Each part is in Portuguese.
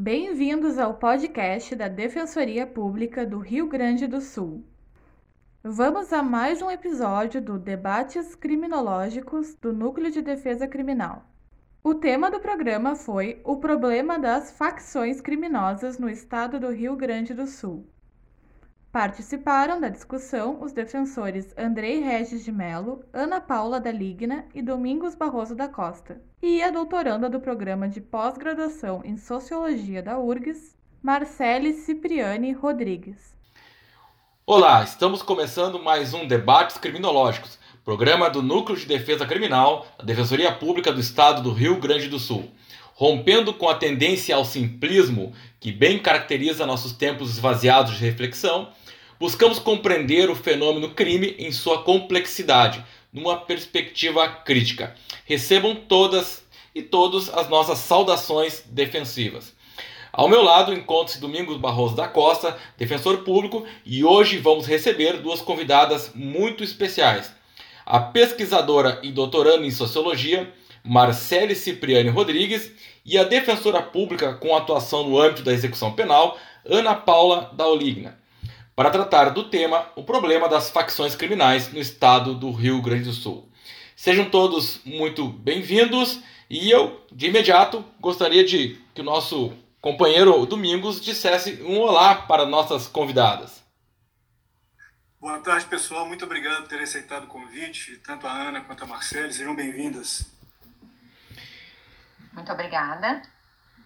Bem-vindos ao podcast da Defensoria Pública do Rio Grande do Sul. Vamos a mais um episódio do Debates Criminológicos do Núcleo de Defesa Criminal. O tema do programa foi o problema das facções criminosas no estado do Rio Grande do Sul. Participaram da discussão os defensores Andrei Regis de Melo, Ana Paula da Ligna e Domingos Barroso da Costa, e a doutoranda do programa de pós-graduação em Sociologia da URGS, Marcele Cipriani Rodrigues. Olá, estamos começando mais um Debates Criminológicos, programa do Núcleo de Defesa Criminal da Defensoria Pública do Estado do Rio Grande do Sul. Rompendo com a tendência ao simplismo que bem caracteriza nossos tempos esvaziados de reflexão, buscamos compreender o fenômeno crime em sua complexidade, numa perspectiva crítica. Recebam todas e todos as nossas saudações defensivas. Ao meu lado encontra-se Domingos Barroso da Costa, defensor público, e hoje vamos receber duas convidadas muito especiais. A pesquisadora e doutoranda em sociologia, Marcele Cipriani Rodrigues, e a defensora pública com atuação no âmbito da execução penal, Ana Paula Dauligna para tratar do tema o problema das facções criminais no estado do Rio Grande do Sul. Sejam todos muito bem-vindos e eu, de imediato, gostaria de que o nosso companheiro Domingos dissesse um olá para nossas convidadas. Boa tarde, pessoal. Muito obrigado por ter aceitado o convite, tanto a Ana quanto a Marcele. Sejam bem-vindas. Muito obrigada.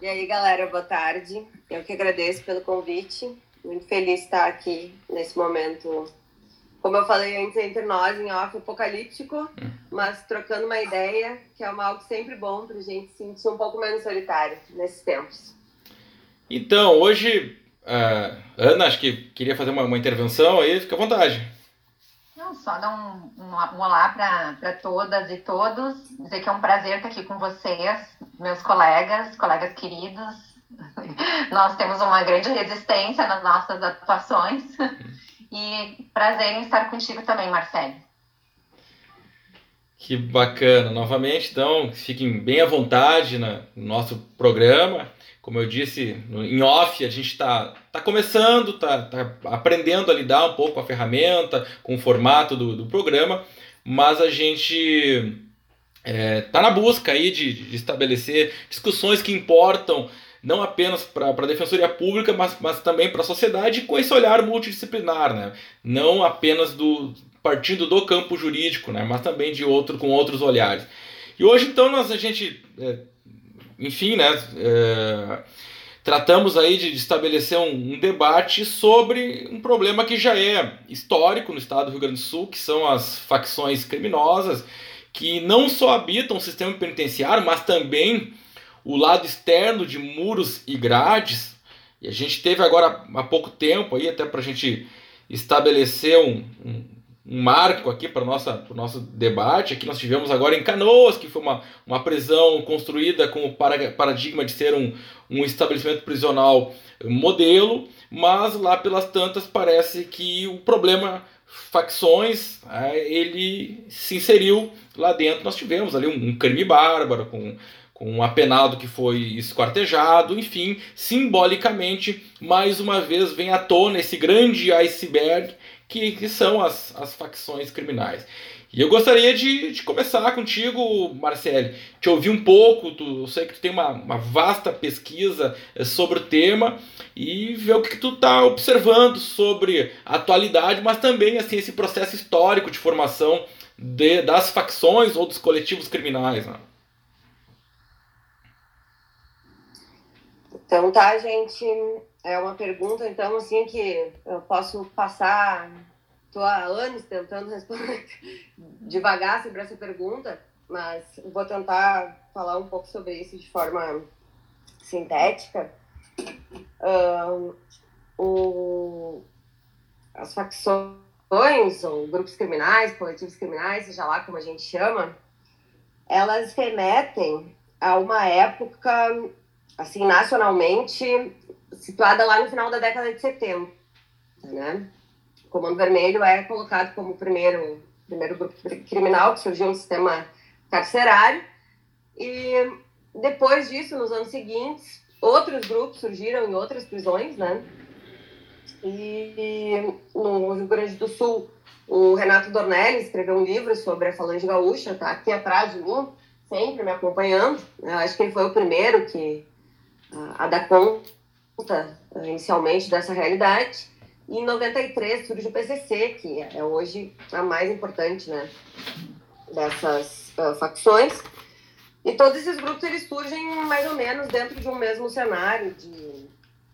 E aí, galera, boa tarde. Eu que agradeço pelo convite muito feliz de estar aqui nesse momento. Como eu falei antes, entre nós, em off apocalíptico, hum. mas trocando uma ideia, que é uma, algo sempre bom para a gente se sentir um pouco menos solitário nesses tempos. Então, hoje, uh, Ana, acho que queria fazer uma, uma intervenção aí, fica à vontade. Não, só dar um, um, um olá para todas e todos, dizer que é um prazer estar aqui com vocês, meus colegas, colegas queridos, nós temos uma grande resistência nas nossas atuações. E prazer em estar contigo também, Marcelo. Que bacana. Novamente, então, fiquem bem à vontade no nosso programa. Como eu disse, em off, a gente está tá começando, está tá aprendendo a lidar um pouco com a ferramenta, com o formato do, do programa, mas a gente está é, tá na busca aí de, de estabelecer discussões que importam não apenas para a defensoria pública, mas, mas também para a sociedade, com esse olhar multidisciplinar, né? não apenas do partindo do campo jurídico, né? mas também de outro com outros olhares. E hoje então nós a gente, é, enfim, né, é, tratamos aí de, estabelecer um, um, debate sobre um problema que já é histórico no estado do Rio Grande do Sul, que são as facções criminosas que não só habitam o sistema penitenciário, mas também o lado externo de muros e grades. E a gente teve agora há pouco tempo aí, até para a gente estabelecer um, um, um marco aqui para o nosso debate. Aqui nós tivemos agora em Canoas, que foi uma, uma prisão construída com o paradigma de ser um, um estabelecimento prisional modelo, mas lá pelas tantas parece que o problema facções é, ele se inseriu lá dentro. Nós tivemos ali um, um crime bárbaro com um apenado que foi esquartejado, enfim, simbolicamente, mais uma vez vem à tona esse grande iceberg que, que são as, as facções criminais. E eu gostaria de, de começar contigo, Marcele, te ouvir um pouco, tu, eu sei que tu tem uma, uma vasta pesquisa eh, sobre o tema, e ver o que, que tu está observando sobre a atualidade, mas também assim esse processo histórico de formação de, das facções ou dos coletivos criminais. Né? Então tá, gente, é uma pergunta, então, assim, que eu posso passar, estou há anos tentando responder devagar sobre essa pergunta, mas vou tentar falar um pouco sobre isso de forma sintética. Um, o, as facções, ou grupos criminais, coletivos criminais, seja lá como a gente chama, elas remetem a uma época assim, nacionalmente, situada lá no final da década de 70, né? O Comando Vermelho é colocado como o primeiro, primeiro grupo criminal que surgiu no sistema carcerário e depois disso, nos anos seguintes, outros grupos surgiram em outras prisões, né? E no Rio Grande do Sul, o Renato Dornelli escreveu um livro sobre a Falange Gaúcha, tá aqui atrás de mim, sempre me acompanhando. Eu acho que ele foi o primeiro que a, dar conta inicialmente dessa realidade. E em 93 surge o PCC, que é hoje a mais importante né, dessas uh, facções. E todos esses grupos eles surgem mais ou menos dentro de um mesmo cenário de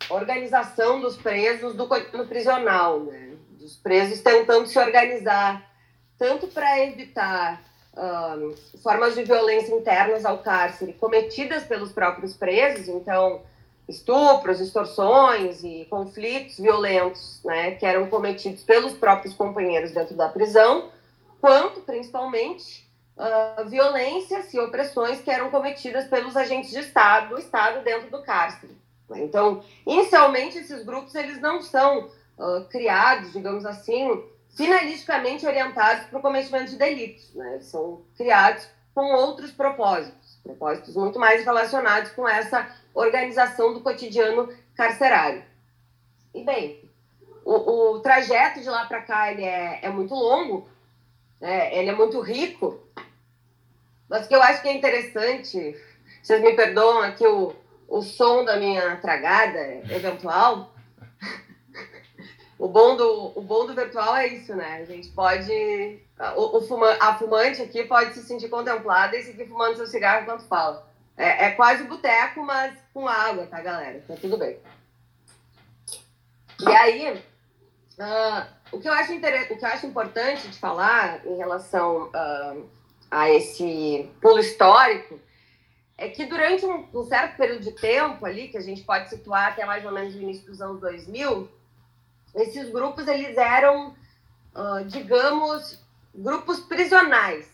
organização dos presos do no prisional, né? Dos presos tentando se organizar tanto para evitar formas de violência internas ao cárcere cometidas pelos próprios presos, então estupros, extorsões e conflitos violentos, né, que eram cometidos pelos próprios companheiros dentro da prisão, quanto principalmente uh, violências e opressões que eram cometidas pelos agentes de Estado, do Estado dentro do cárcere. Então, inicialmente esses grupos eles não são uh, criados, digamos assim, finalisticamente orientados para o cometimento de delitos, né? São criados com outros propósitos, propósitos muito mais relacionados com essa organização do cotidiano carcerário. E bem, o, o trajeto de lá para cá ele é, é muito longo, né? ele é muito rico, mas o que eu acho que é interessante, vocês me perdoam aqui o, o som da minha tragada eventual. O, bom do, o bom do virtual é isso, né? A gente pode. O, o fuma, a fumante aqui pode se sentir contemplada e seguir fumando seu cigarro enquanto fala. É, é quase boteco, mas com água, tá, galera? Tá tudo bem. E aí, uh, o, que eu acho o que eu acho importante de falar em relação. Uh, a esse pulo histórico, é que durante um, um, certo período de tempo ali, que a gente pode situar até mais ou menos o início dos anos 2000, esses grupos eles eram, uh, digamos, grupos prisionais.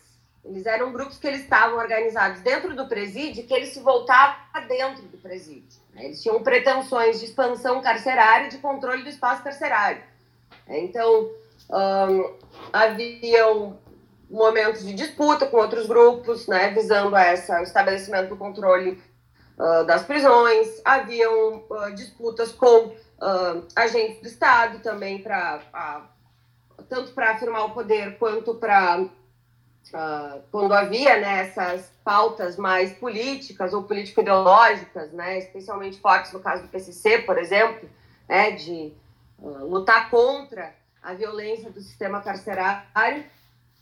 Eles eram grupos que eles estavam organizados dentro do presídio, que eles se voltavam para dentro do presídio. Eles tinham pretensões de expansão carcerária e de controle do espaço carcerário. Então, um, haviam momentos de disputa com outros grupos, né, visando essa, o estabelecimento do controle uh, das prisões. Haviam uh, disputas com uh, agentes do Estado também, para tanto para afirmar o poder quanto para. quando havia né, pautas mais políticas ou político-ideológicas, né, especialmente fortes no caso do PCC, por exemplo, né, de lutar contra a violência do sistema carcerário,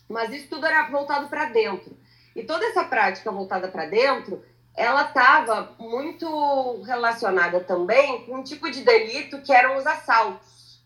mas isso tudo era voltado para dentro. E toda essa prática voltada para dentro, ela estava muito relacionada também com um tipo de delito que eram os assaltos.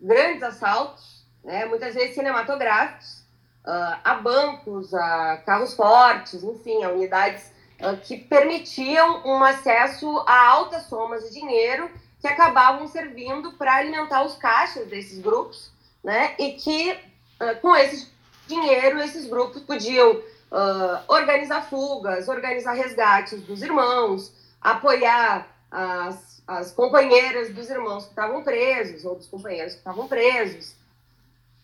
Grandes assaltos, né, muitas vezes cinematográficos, uh, a bancos, a carros fortes, enfim, a unidades uh, que permitiam um acesso a altas somas de dinheiro que acabavam servindo para alimentar os caixas desses grupos, né, e que uh, com esses dinheiro, esses grupos podiam uh, organizar fugas, organizar resgates dos irmãos, apoiar as, as companheiras dos irmãos que estavam presos, ou dos companheiros que estavam presos,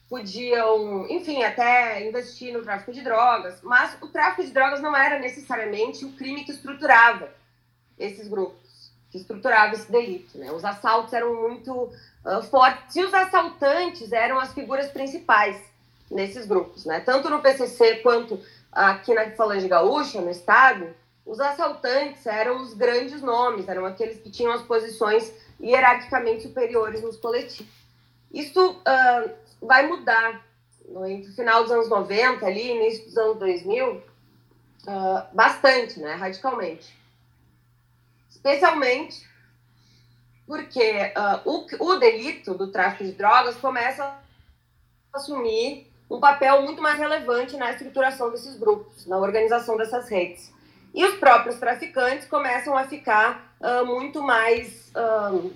podiam, enfim, até investir no tráfico de drogas, mas o tráfico de drogas não era necessariamente o crime que estruturava esses grupos, que estruturava esse delito. Né? Os assaltos eram muito uh, fortes e os assaltantes eram as figuras principais nesses grupos, né? Tanto no PCC quanto aqui na Falange Gaúcha, no estado, os assaltantes eram os grandes nomes, eram aqueles que tinham as posições hierarquicamente superiores nos coletivos. Isso uh, vai mudar no, final dos anos 90 ali, início dos anos 2000, uh, ah, bastante, né? Radicalmente. Especialmente porque uh, o, o delito do tráfico de drogas começa a assumir um papel muito mais relevante na estruturação desses grupos, na organização dessas redes. E os próprios traficantes começam a ficar uh, muito mais uh,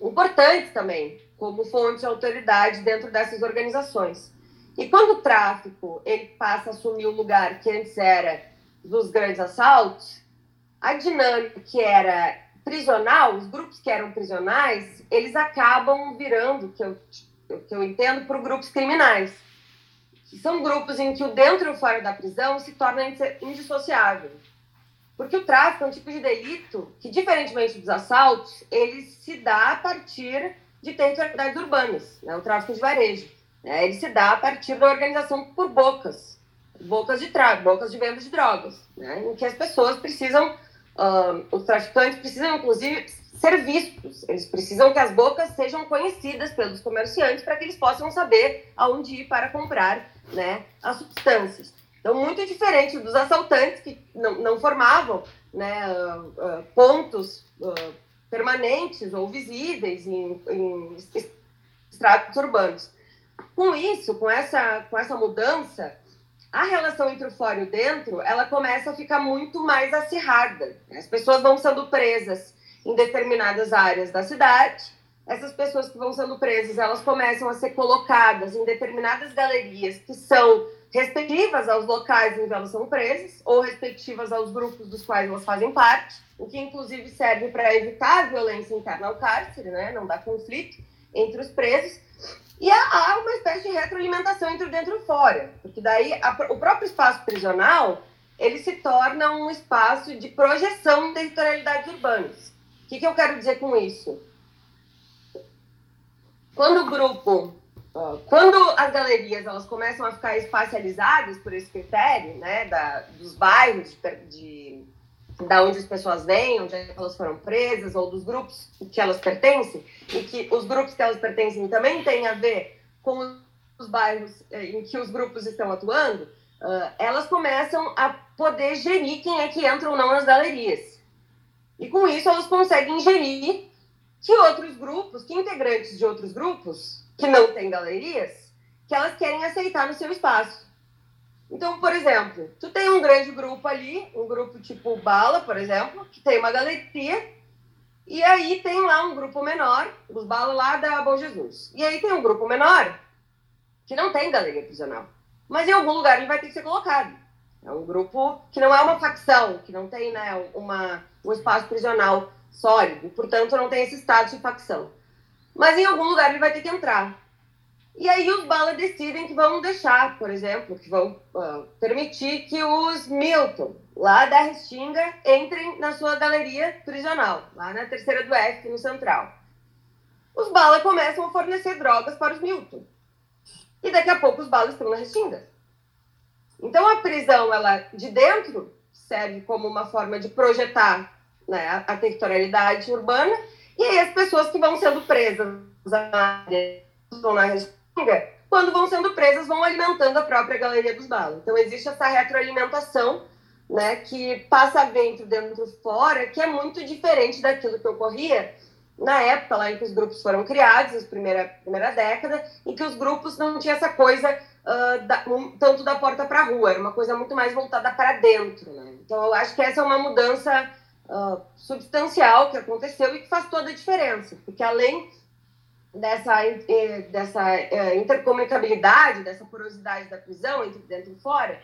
importantes também, como fonte de autoridade dentro dessas organizações. E quando o tráfico ele passa a assumir o lugar que antes era dos grandes assaltos, a dinâmica que era prisional, os grupos que eram prisionais, eles acabam virando, que eu, que eu entendo, por grupos criminais são grupos em que o dentro e o fora da prisão se torna indissociável. Porque o tráfico é um tipo de delito que, diferentemente dos assaltos, ele se dá a partir de territorialidades urbanas, né? o tráfico de varejo. Né? Ele se dá a partir da organização por bocas, bocas de tráfico, bocas de venda de drogas, né? em que as pessoas precisam, uh, os traficantes precisam, inclusive, ser vistos. Eles precisam que as bocas sejam conhecidas pelos comerciantes para que eles possam saber aonde ir para comprar né, as substâncias. Então, muito diferente dos assaltantes que não, não formavam né, uh, uh, pontos uh, permanentes ou visíveis em, em estratos urbanos. Com isso, com essa, com essa mudança, a relação entre o fora e o dentro, ela começa a ficar muito mais acirrada. As pessoas vão sendo presas em determinadas áreas da cidade. Essas pessoas que vão sendo presas, elas começam a ser colocadas em determinadas galerias que são respectivas aos locais em que elas são presas ou respectivas aos grupos dos quais elas fazem parte, o que inclusive serve para evitar a violência interna ao cárcere, né? não dá conflito entre os presos. E há uma espécie de retroalimentação entre o dentro e o fora, porque daí a, o próprio espaço prisional ele se torna um espaço de projeção de territorialidades urbanas. O que, que eu quero dizer com isso? Quando o grupo quando as galerias elas começam a ficar espacializadas por esse critério, né, da, dos bairros de, de, da onde as pessoas vêm, onde elas foram presas, ou dos grupos que elas pertencem, e que os grupos que elas pertencem também têm a ver com os bairros eh, em que os grupos estão atuando, uh, elas começam a poder gerir quem é que entra ou não nas galerias. E com isso elas conseguem gerir que outros grupos, que integrantes de outros grupos que não tem galerias, que elas querem aceitar no seu espaço. Então, por exemplo, tu tem um grande grupo ali, um grupo tipo Bala, por exemplo, que tem uma galeria, e aí tem lá um grupo menor, os Bala lá da Bom Jesus. E aí tem um grupo menor que não tem galeria prisional. Mas em algum lugar ele vai ter que ser colocado. É um grupo que não é uma facção, que não tem né, uma, um espaço prisional sólido, portanto não tem esse status de facção. Mas em algum lugar ele vai ter que entrar. E aí os balas decidem que vão deixar, por exemplo, que vão uh, permitir que os Milton, lá da Restinga, entrem na sua galeria prisional, lá na terceira do F, no Central. Os balas começam a fornecer drogas para os Milton. E daqui a pouco os balas estão na Restinga. Então a prisão, ela de dentro, serve como uma forma de projetar né, a, territorialidade urbana e aí as pessoas que vão sendo presas na restinga, quando vão sendo presas, vão alimentando a própria galeria dos balos. Então existe essa retroalimentação né, que passa dentro, dentro, fora, que é muito diferente daquilo que ocorria na época lá em que os grupos foram criados, na primeira, primeira década, em que os grupos não tinham essa coisa uh, da, um, tanto da porta para a rua, era uma coisa muito mais voltada para dentro. Né? Então eu acho que essa é uma mudança uh, substancial que aconteceu e que faz toda a diferença, porque além dessa, dessa eh, intercomunicabilidade, dessa porosidade da prisão entre dentro e fora,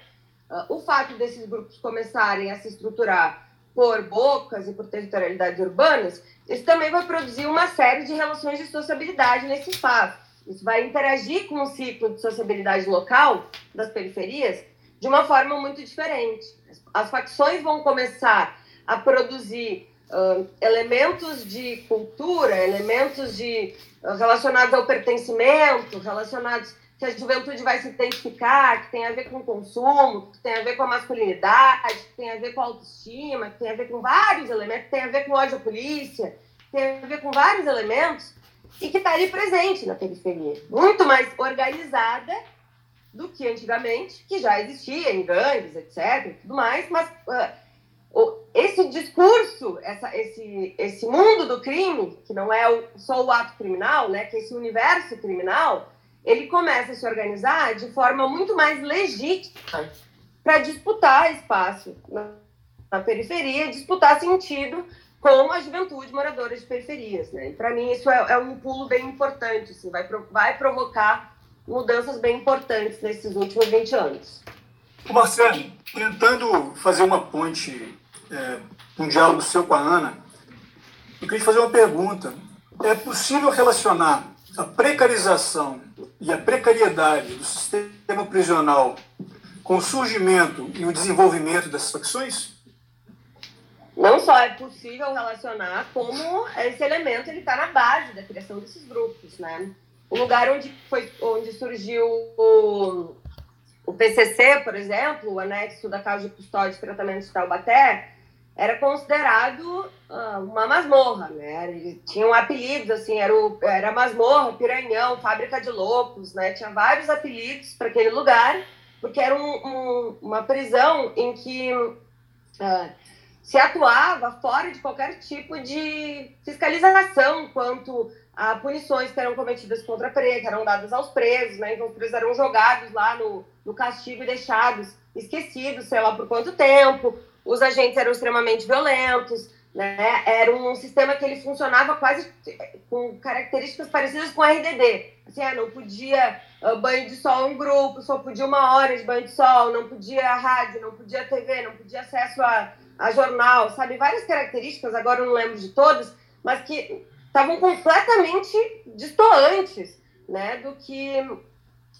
uh, o fato desses grupos começarem a se estruturar por bocas e por territorialidades urbanas, isso também vai produzir uma série de relações de sociabilidade nesse espaço. Isso vai interagir com o ciclo de sociabilidade local das periferias de uma forma muito diferente. As facções vão começar a produzir uh, elementos de cultura, elementos de uh, relacionados ao pertencimento, relacionados que a juventude vai se identificar, que tem a ver com o consumo, que tem a ver com a masculinidade, que tem a ver com a autoestima, que tem a ver com vários elementos, que tem a ver com ódio à polícia, que tem a ver com vários elementos, e que está ali presente na periferia, muito mais organizada do que antigamente, que já existia em gangues, etc, tudo mais, mas uh, esse discurso, essa, esse, esse mundo do crime, que não é o, só o ato criminal, né, que é esse universo criminal, ele começa a se organizar de forma muito mais legítima para disputar espaço na, na, periferia, disputar sentido com a juventude moradora de periferias. Né? Para mim isso é, é, um pulo bem importante, assim, vai, vai provocar mudanças bem importantes nesses últimos 20 anos. Marcelo, tentando fazer uma ponte é, um diálogo seu com a Ana, eu queria fazer uma pergunta. É possível relacionar a precarização e a precariedade do sistema prisional com o surgimento e o desenvolvimento dessas facções? não só é possível relacionar, como esse elemento ele está na base da criação desses grupos, né? O lugar onde foi onde surgiu o, o PCC, por exemplo, o anexo da Casa de Custódia e Tratamento de Taubaté, era considerado uh, uma masmorra, né? Tinha um apelido, assim, era, o, era masmorra, piranhão, fábrica de loucos, né? Tinha vários apelidos para aquele lugar, porque era um, um, uma prisão em que uh, se atuava fora de qualquer tipo de fiscalização quanto a punições que eram cometidas contra presos, eram dadas aos presos, né? Então os presos eram jogados lá no, no castigo e deixados esquecidos, sei lá por quanto tempo. Os agentes eram extremamente violentos, né? Era um sistema que ele funcionava quase com características parecidas com o RDD. Assim, ah, não podia uh, banho de sol em grupo, só podia uma hora de banho de sol, não podia rádio, não podia TV, não podia acesso a, a jornal, sabe? Várias características, agora eu não lembro de todas, mas que estavam completamente distoantes né, do que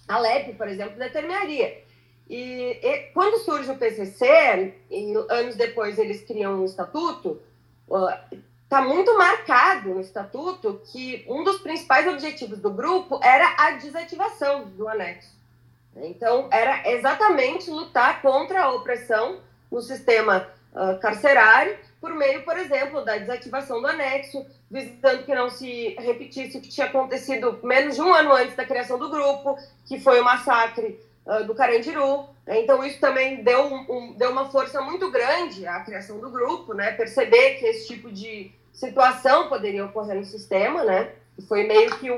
a LEP, por exemplo, determinaria. E, e, quando surge o PCC, e anos depois eles criam um estatuto, está uh, muito marcado no estatuto que um dos principais objetivos do grupo era a desativação do anexo. Então, era exatamente lutar contra a opressão no sistema uh, carcerário por meio, por exemplo, da desativação do anexo, visando que não se repetisse o que tinha acontecido menos de um ano antes da criação do grupo, que foi o massacre uh, do Carandiru. Então, isso também deu, um, deu uma força muito grande à criação do grupo, né? perceber que esse tipo de situação poderia ocorrer no sistema, né? Foi meio que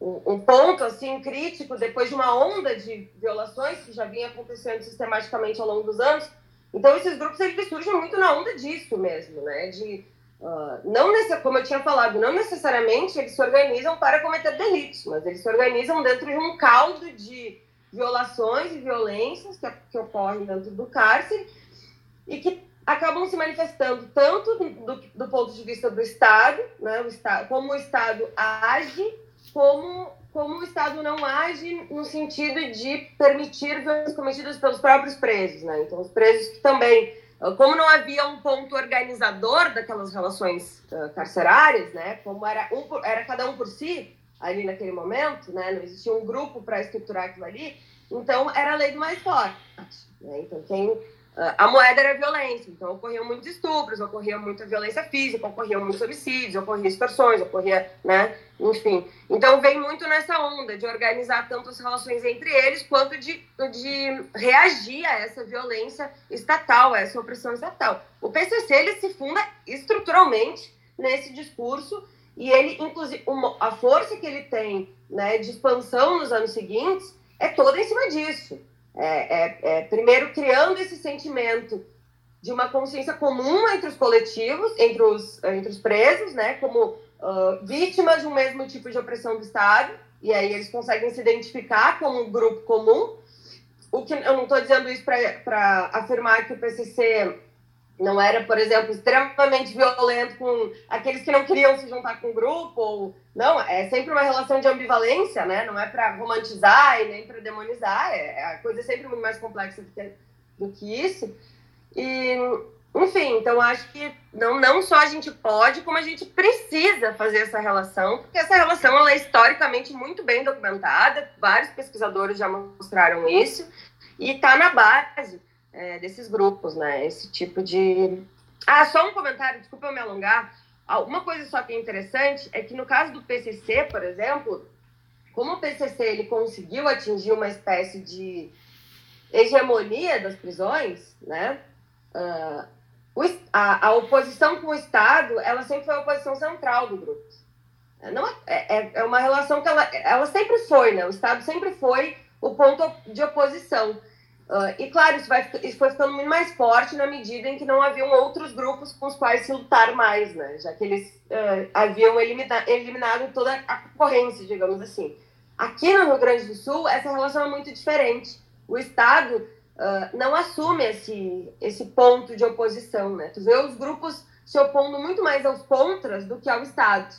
um ponto assim crítico depois de uma onda de violações que já vinha acontecendo sistematicamente ao longo dos anos então, esses grupos eles surgem muito na onda disso mesmo, né? De, uh, não como eu tinha falado, não necessariamente eles se organizam para cometer delitos, mas eles se organizam dentro de um caldo de violações e violências que, que ocorrem dentro do cárcere e que acabam se manifestando tanto do, do ponto de vista do Estado, né, o Estado, como o Estado age, como como o Estado não age no sentido de permitir violências cometidas pelos próprios presos, né? Então, os presos que também, ah, como não havia um ponto organizador daquelas relações uh, carcerárias, né? Como era, um por, era cada um por si, ali naquele momento, né? Não existia um grupo para estruturar aquilo ali, então era a lei do mais forte. Né? Então, quem a moeda era violência, então ocorriam muitos estupros, ocorria muita violência física, ocorriam muitos homicídios, ocorria extorsões, ocorria, né, enfim. Então vem muito nessa onda de organizar tanto as relações entre eles, quanto de, de reagir a essa violência estatal, a essa opressão estatal. O PCC, ele se funda estruturalmente nesse discurso, e ele, inclusive, uma, a força que ele tem, né, de expansão nos anos seguintes, é toda em cima disso é, é, é, primeiro criando esse sentimento de uma consciência comum entre os coletivos, entre os, entre os presos, né, como uh, vítimas de um mesmo tipo de opressão do Estado, e aí eles conseguem se identificar como um grupo comum. O que eu não estou dizendo isso para afirmar que o PCC não era, por exemplo, extremamente violento com aqueles que não queriam se juntar com o grupo, ou não, é sempre uma relação de ambivalência, né? Não é para romantizar e nem para demonizar, é, a coisa é sempre muito mais complexa do que, do que isso. E, enfim, então acho que não, não só a gente pode, como a gente precisa fazer essa relação, porque essa relação ela é historicamente muito bem documentada, vários pesquisadores já mostraram isso, e está na base é, desses grupos, né? Esse tipo de. Ah, só um comentário, desculpa eu me alongar. Uma coisa só que é interessante é que no caso do PCC, por exemplo, como o PCC ele conseguiu atingir uma espécie de hegemonia das prisões, né? Uh, a, a, oposição com o Estado, ela sempre foi a oposição central do grupo. Não é, é, é uma relação que ela, ela sempre foi, né? O Estado sempre foi o ponto de oposição. Uh, e claro, isso, vai, isso foi ficando muito mais forte na medida em que não haviam outros grupos com os quais se lutar mais, né? Já que eles uh, haviam elimina, eliminado toda a concorrência, digamos assim. Aqui no Rio Grande do Sul, essa relação é muito diferente. O Estado uh, não assume esse, esse ponto de oposição, né? Tu vê os grupos se opondo muito mais aos contras do que ao Estado.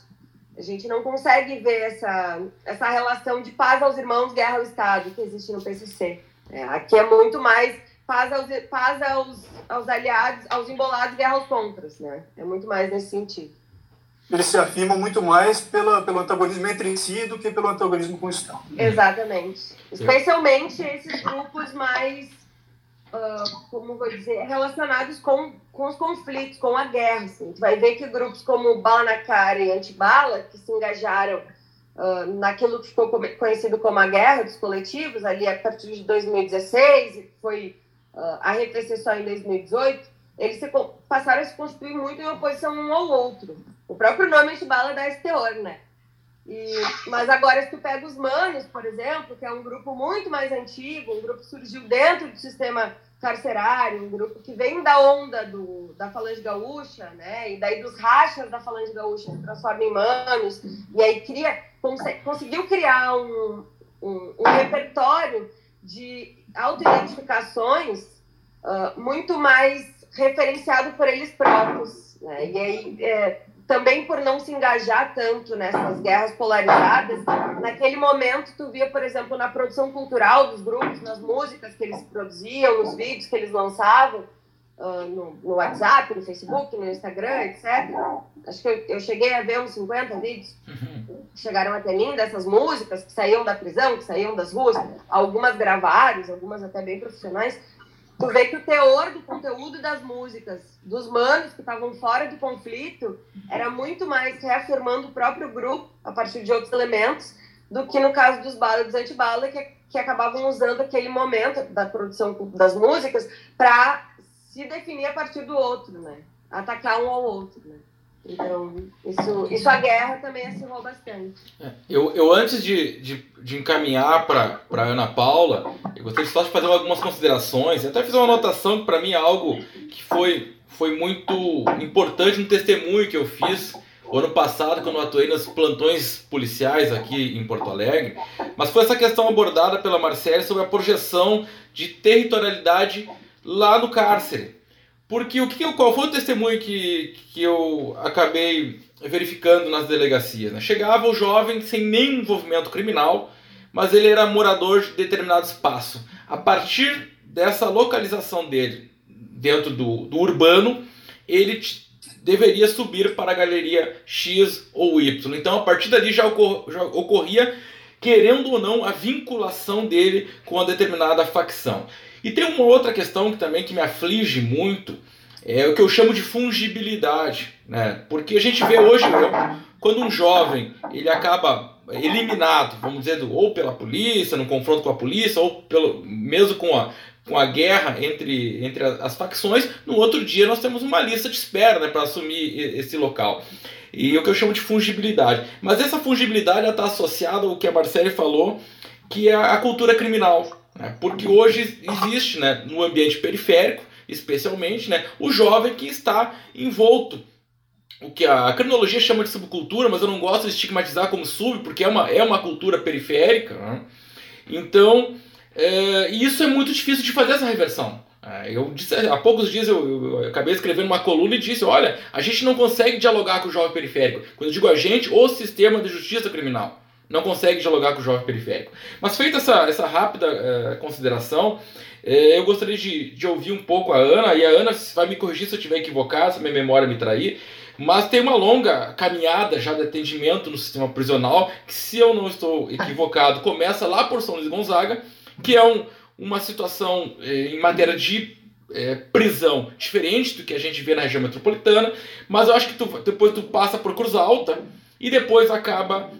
A gente não consegue ver essa, essa relação de paz aos irmãos, guerra ao Estado que existe no PCC. É, aqui é muito mais paz aos, paz aos, aos aliados, aos embolados, guerra aos contras, né? É muito mais nesse sentido. Eles se afirmam muito mais pela, pelo antagonismo entre si do que pelo antagonismo com o Estado. Exatamente. Especialmente esses grupos mais, uh, como vou dizer, relacionados com, com os conflitos, com a guerra. Assim. Tu vai ver que grupos como Bala na Cara e Antibala, que se engajaram naquilo que ficou conhecido como a Guerra dos Coletivos, ali a partir de 2016, e foi uh, arrefecer só em 2018, eles passaram a se construir muito em oposição um ao outro. O próprio nome Antibala esse teor, né? E, mas agora, se tu pega os Manos, por exemplo, que é um grupo muito mais antigo, um grupo que surgiu dentro do sistema carcerário, um grupo que vem da onda do, da Falange Gaúcha, né? E daí dos rachas da Falange Gaúcha se transforma em Manos, e aí cria, conseguiu criar um, um, um repertório de autoidentificações uh, muito mais referenciado por eles próprios. Né? E aí, é, também por não se engajar tanto nessas guerras polarizadas, naquele momento tu via, por exemplo, na produção cultural dos grupos, nas músicas que eles produziam, nos vídeos que eles lançavam, uh, no, no, WhatsApp, no Facebook, no Instagram, etc. Acho que eu, eu cheguei a ver uns 50 vídeos que chegaram até mim dessas músicas que saíam da prisão, que saíam das ruas, algumas gravadas, algumas até bem profissionais, tu vê que o teor do conteúdo das músicas dos manos que estavam fora do conflito era muito mais reafirmando o próprio grupo a partir de outros elementos do que no caso dos bala dos antibala que, que acabavam usando aquele momento da produção das músicas para se definir a partir do outro, né? Atacar um ao outro, né? Então, isso, isso a guerra também acirrou bastante. É, eu, eu antes de, de, de encaminhar para a Ana Paula, eu gostaria só de fazer algumas considerações. Eu até fiz uma anotação que para mim é algo que foi, foi muito importante no testemunho que eu fiz ano passado, quando eu atuei nos plantões policiais aqui em Porto Alegre. Mas foi essa questão abordada pela Marcela sobre a projeção de territorialidade lá no cárcere. Porque o que, qual foi o testemunho que, que eu acabei verificando nas delegacias? Né? Chegava o jovem sem nenhum envolvimento criminal, mas ele era morador de determinado espaço. A partir dessa localização dele dentro do, do urbano, ele deveria subir para a galeria X ou Y. Então, a partir dali já, ocor, já ocorria, querendo ou não, a vinculação dele com a determinada facção. E tem uma outra questão que também que me aflige muito, é o que eu chamo de fungibilidade, né? Porque a gente vê hoje quando um jovem ele acaba eliminado, vamos dizer, ou pela polícia, no confronto com a polícia, ou pelo mesmo com a com a guerra entre, entre as facções, no outro dia nós temos uma lista de espera né, para assumir esse local. E é o que eu chamo de fungibilidade. Mas essa fungibilidade está associada ao que a Marcele falou, que é a cultura criminal. Né? Porque hoje existe né, no ambiente periférico, especialmente, né, o jovem que está envolto. O que a criminologia chama de subcultura, mas eu não gosto de estigmatizar como sub, porque é uma, é uma cultura periférica. Né? Então, é, isso é muito difícil de fazer essa reversão. É, eu disse, há poucos dias eu, eu, acabei escrevendo uma coluna e disse: olha, a gente não consegue dialogar com o jovem periférico. Quando eu digo a gente, o sistema de justiça criminal não consegue dialogar com o jovem periférico. Mas feita essa, essa rápida uh, consideração, uh, eu gostaria de, de ouvir um pouco a Ana, e a Ana vai me corrigir se eu estiver equivocado, se minha memória me trair, mas tem uma longa caminhada já de atendimento no sistema prisional, que se eu não estou equivocado, começa lá por São Luís Gonzaga, que é um, uma situação uh, em matéria de é, prisão diferente do que a gente vê na região metropolitana, mas eu acho que tu, depois tu passa por Cruz Alta e depois acaba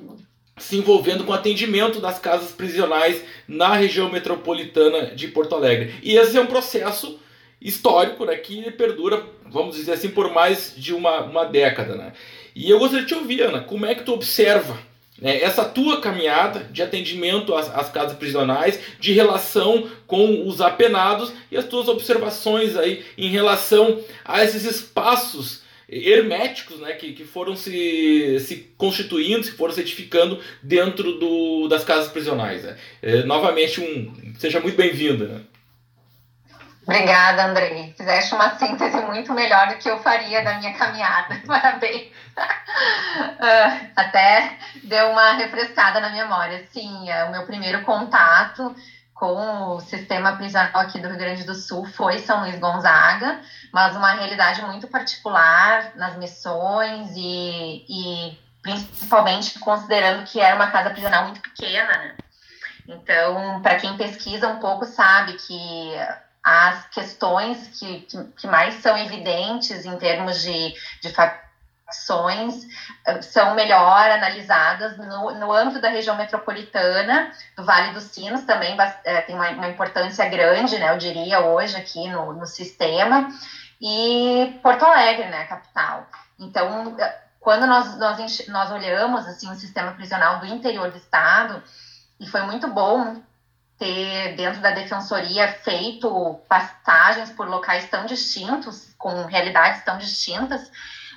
se envolvendo com atendimento das casas prisionais na região metropolitana de Porto Alegre. E esse é um processo histórico né, que perdura, vamos dizer assim, por mais de uma, uma década. Né? E eu gostaria de te ouvir, Ana, como é que tu observa né, essa tua caminhada de atendimento às, às casas prisionais, de relação com os apenados e as tuas observações aí em relação a esses espaços herméticos né, que, que foram se, se constituindo, que foram se edificando dentro do, das casas prisionais. Né? É, novamente, um, seja muito bem-vinda. Né? Obrigada, Andrei. Fizeste uma síntese muito melhor do que eu faria da minha caminhada. Parabéns. Uh, até deu uma refrescada na memória. Sim, é o meu primeiro contato com o sistema prisional aqui do Rio Grande do Sul foi São Luís Gonzaga, mas uma realidade muito particular nas missões e, e principalmente considerando que era uma casa prisional muito pequena, né? Então, para quem pesquisa um pouco sabe que as questões que, que, que mais são evidentes em termos de, de ações eh, são melhor analisadas no, no âmbito da região metropolitana, do Vale dos Sinos também é, tem uma, uma, importância grande, né, eu diria, hoje aqui no, no sistema, e Porto Alegre, né, capital. Então, eh, quando nós, nós, nós olhamos, assim, o sistema prisional do interior do estado, e foi muito bom ter, dentro da defensoria, feito passagens por locais tão distintos, com realidades tão distintas,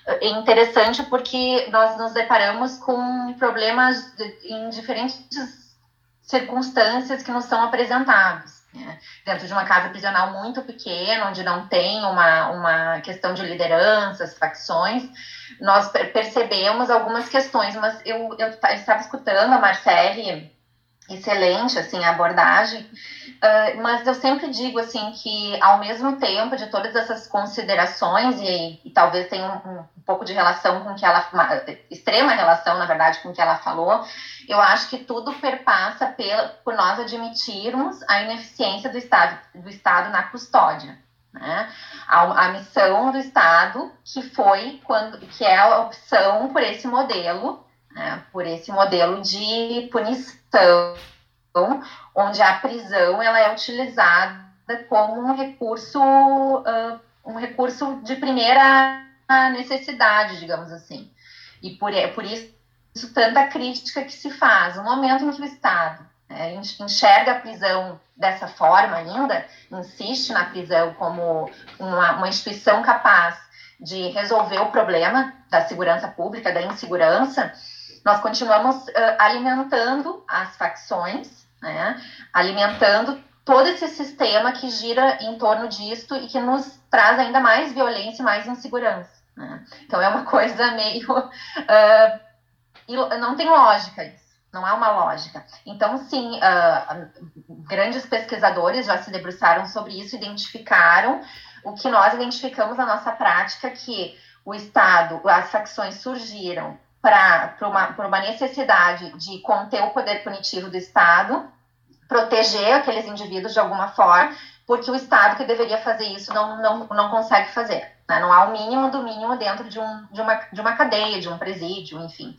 é interessante porque nós nos deparamos com problemas de, em diferentes circunstâncias que nos são apresentados. Né? Dentro de uma casa prisional muito pequena, onde não tem uma, uma questão de lideranças, facções, nós percebemos algumas questões, mas eu, eu estava escutando a Marcele excelente assim a abordagem uh, mas eu sempre digo assim que ao mesmo tempo de todas essas considerações e, e talvez tenha um, um, pouco de relação com que ela uma, extrema relação na verdade com que ela falou eu acho que tudo perpassa pela, por nós admitirmos a ineficiência do estado do estado na custódia né? A, a, missão do Estado que foi quando que é a opção por esse modelo né, por esse modelo de punição, onde a prisão ela é utilizada como um recurso, uh, um recurso de primeira necessidade, digamos assim. E por, é, por isso, tanta crítica que se faz. No momento em que o Estado é, enxerga a prisão dessa forma ainda, insiste na prisão como uma, uma instituição capaz de resolver o problema da segurança pública, da insegurança, nós continuamos uh, alimentando as facções, né? alimentando todo esse sistema que gira em torno disto e que nos traz ainda mais violência e mais insegurança. Né? Então é uma coisa meio. Uh, não tem lógica isso. Não há uma lógica. Então, sim, uh, grandes pesquisadores já se debruçaram sobre isso, identificaram o que nós identificamos na nossa prática, que o Estado, as facções surgiram para uma, uma necessidade de conter o poder punitivo do Estado, proteger aqueles indivíduos de alguma forma, porque o Estado que deveria fazer isso não, não, não consegue fazer. Né? Não há o mínimo do mínimo dentro de, um, de, uma, de uma cadeia, de um presídio, enfim.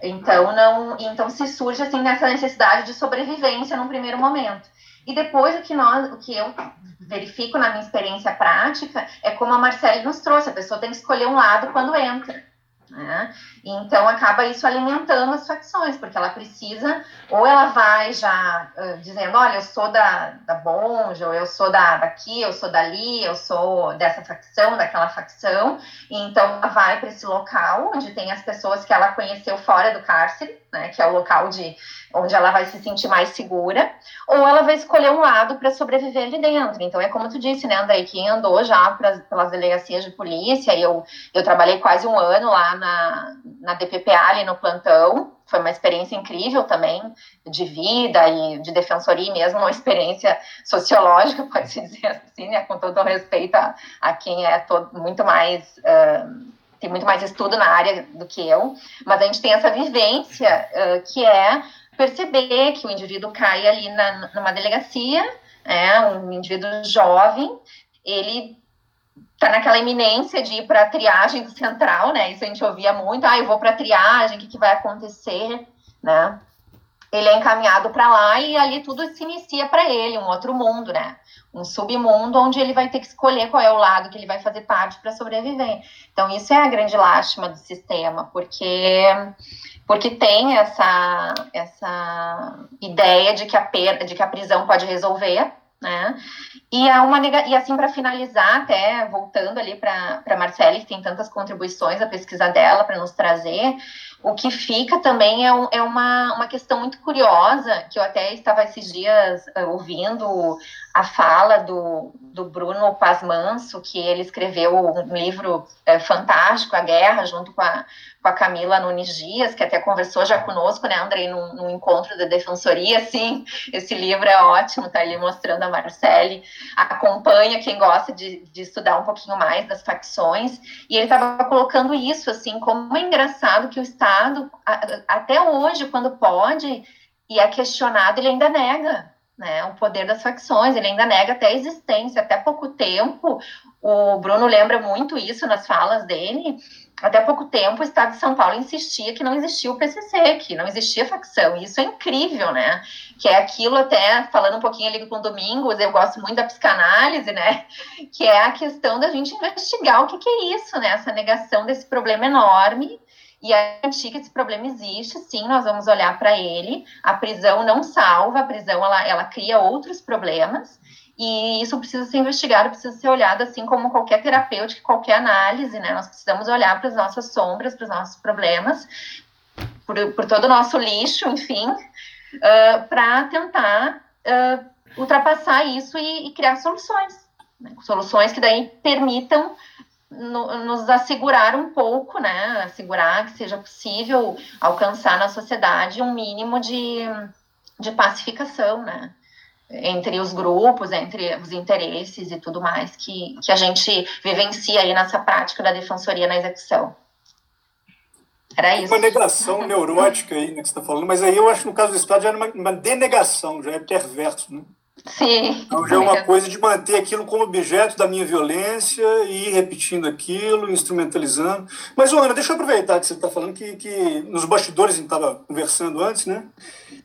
Então, não, então se surge assim nessa necessidade de sobrevivência num primeiro momento. E depois o que nós, o que eu verifico na minha experiência prática é como a Marcele nos trouxe, a pessoa tem que escolher um lado quando entra. Né? Então acaba isso alimentando as facções, porque ela precisa, ou ela vai já uh, dizendo, olha, eu sou da, da Bonja, ou eu sou da, daqui, eu sou dali, eu sou dessa facção, daquela facção, e então ela vai para esse local onde tem as pessoas que ela conheceu fora do cárcere, né, que é o local de onde ela vai se sentir mais segura, ou ela vai escolher um lado para sobreviver ali dentro. Então é como tu disse, né, André, quem andou já pra, pelas delegacias de polícia, eu, eu trabalhei quase um ano lá na, na DPPA, ali no plantão, foi uma experiência incrível também, de vida e de defensoria mesmo, uma experiência sociológica, pode-se dizer assim, né, com todo o respeito a, a quem é todo, muito mais... Uh, tem muito mais estudo na área do que eu, mas a gente tem essa vivência uh, que é perceber que o indivíduo cai ali na, numa delegacia, é um indivíduo jovem, ele está naquela iminência de ir para a triagem do central, né? Isso a gente ouvia muito, ah, eu vou para a triagem, o que, que vai acontecer, né? Ele é encaminhado para lá e ali tudo se inicia para ele, um outro mundo, né? Um submundo onde ele vai ter que escolher qual é o lado que ele vai fazer parte para sobreviver. Então, isso é a grande lástima do sistema, porque porque tem essa, essa ideia de que a pena, de que a prisão pode resolver, né? E é uma e assim para finalizar, até voltando ali para Marcele, que tem tantas contribuições à pesquisa dela para nos trazer, O que fica também é, um, é uma, uma questão muito curiosa, que eu até estava esses dias uh, ouvindo a fala do, do Bruno Paz Manso, que ele escreveu um livro é, fantástico, A Guerra, junto com a, com a Camila Nunes Dias, que até conversou já conosco, né, Andrei, num, num encontro da Defensoria, sim, esse livro é ótimo, tá ali mostrando a Marcele, acompanha quem gosta de, de estudar um pouquinho mais das facções, e ele estava colocando isso, assim, como é engraçado que o Estado, até hoje, quando pode, e é questionado, ele ainda nega, né, o poder das facções, ele ainda nega até a existência, até pouco tempo, o Bruno lembra muito isso nas falas dele, até pouco tempo o Estado de São Paulo insistia que não existia o PCC, que não existia facção, e isso é incrível, né, que é aquilo até, falando um pouquinho ali com o Domingos, eu gosto muito da psicanálise, né, que é a questão da gente investigar o que, que é isso, né, essa negação desse problema enorme, e admitir que esse problema existe, sim, nós vamos olhar para ele. A prisão não salva, a prisão ela, ela cria outros problemas, e isso precisa ser investigado, precisa ser olhado assim como qualquer terapêutica, qualquer análise, né? Nós precisamos olhar para as nossas sombras, para os nossos problemas, por, por, todo o nosso lixo, enfim, uh, para tentar uh, ultrapassar isso e, e criar soluções. Né? Soluções que daí permitam no, nos assegurar um pouco, né? Assegurar que seja possível alcançar na sociedade um mínimo de, de pacificação, né? Entre os grupos, entre os interesses e tudo mais que, que a gente vivencia aí nessa prática da defensoria na execução. Era isso. Uma negação neurótica aí, né, que você está falando, mas aí eu acho que no caso do Estado já é uma, uma denegação, já é perverso, né? Sim. Então já é uma coisa de manter aquilo como objeto da minha violência e ir repetindo aquilo, instrumentalizando. Mas, Ana, deixa eu aproveitar que você está falando que, que nos bastidores a gente estava conversando antes, né?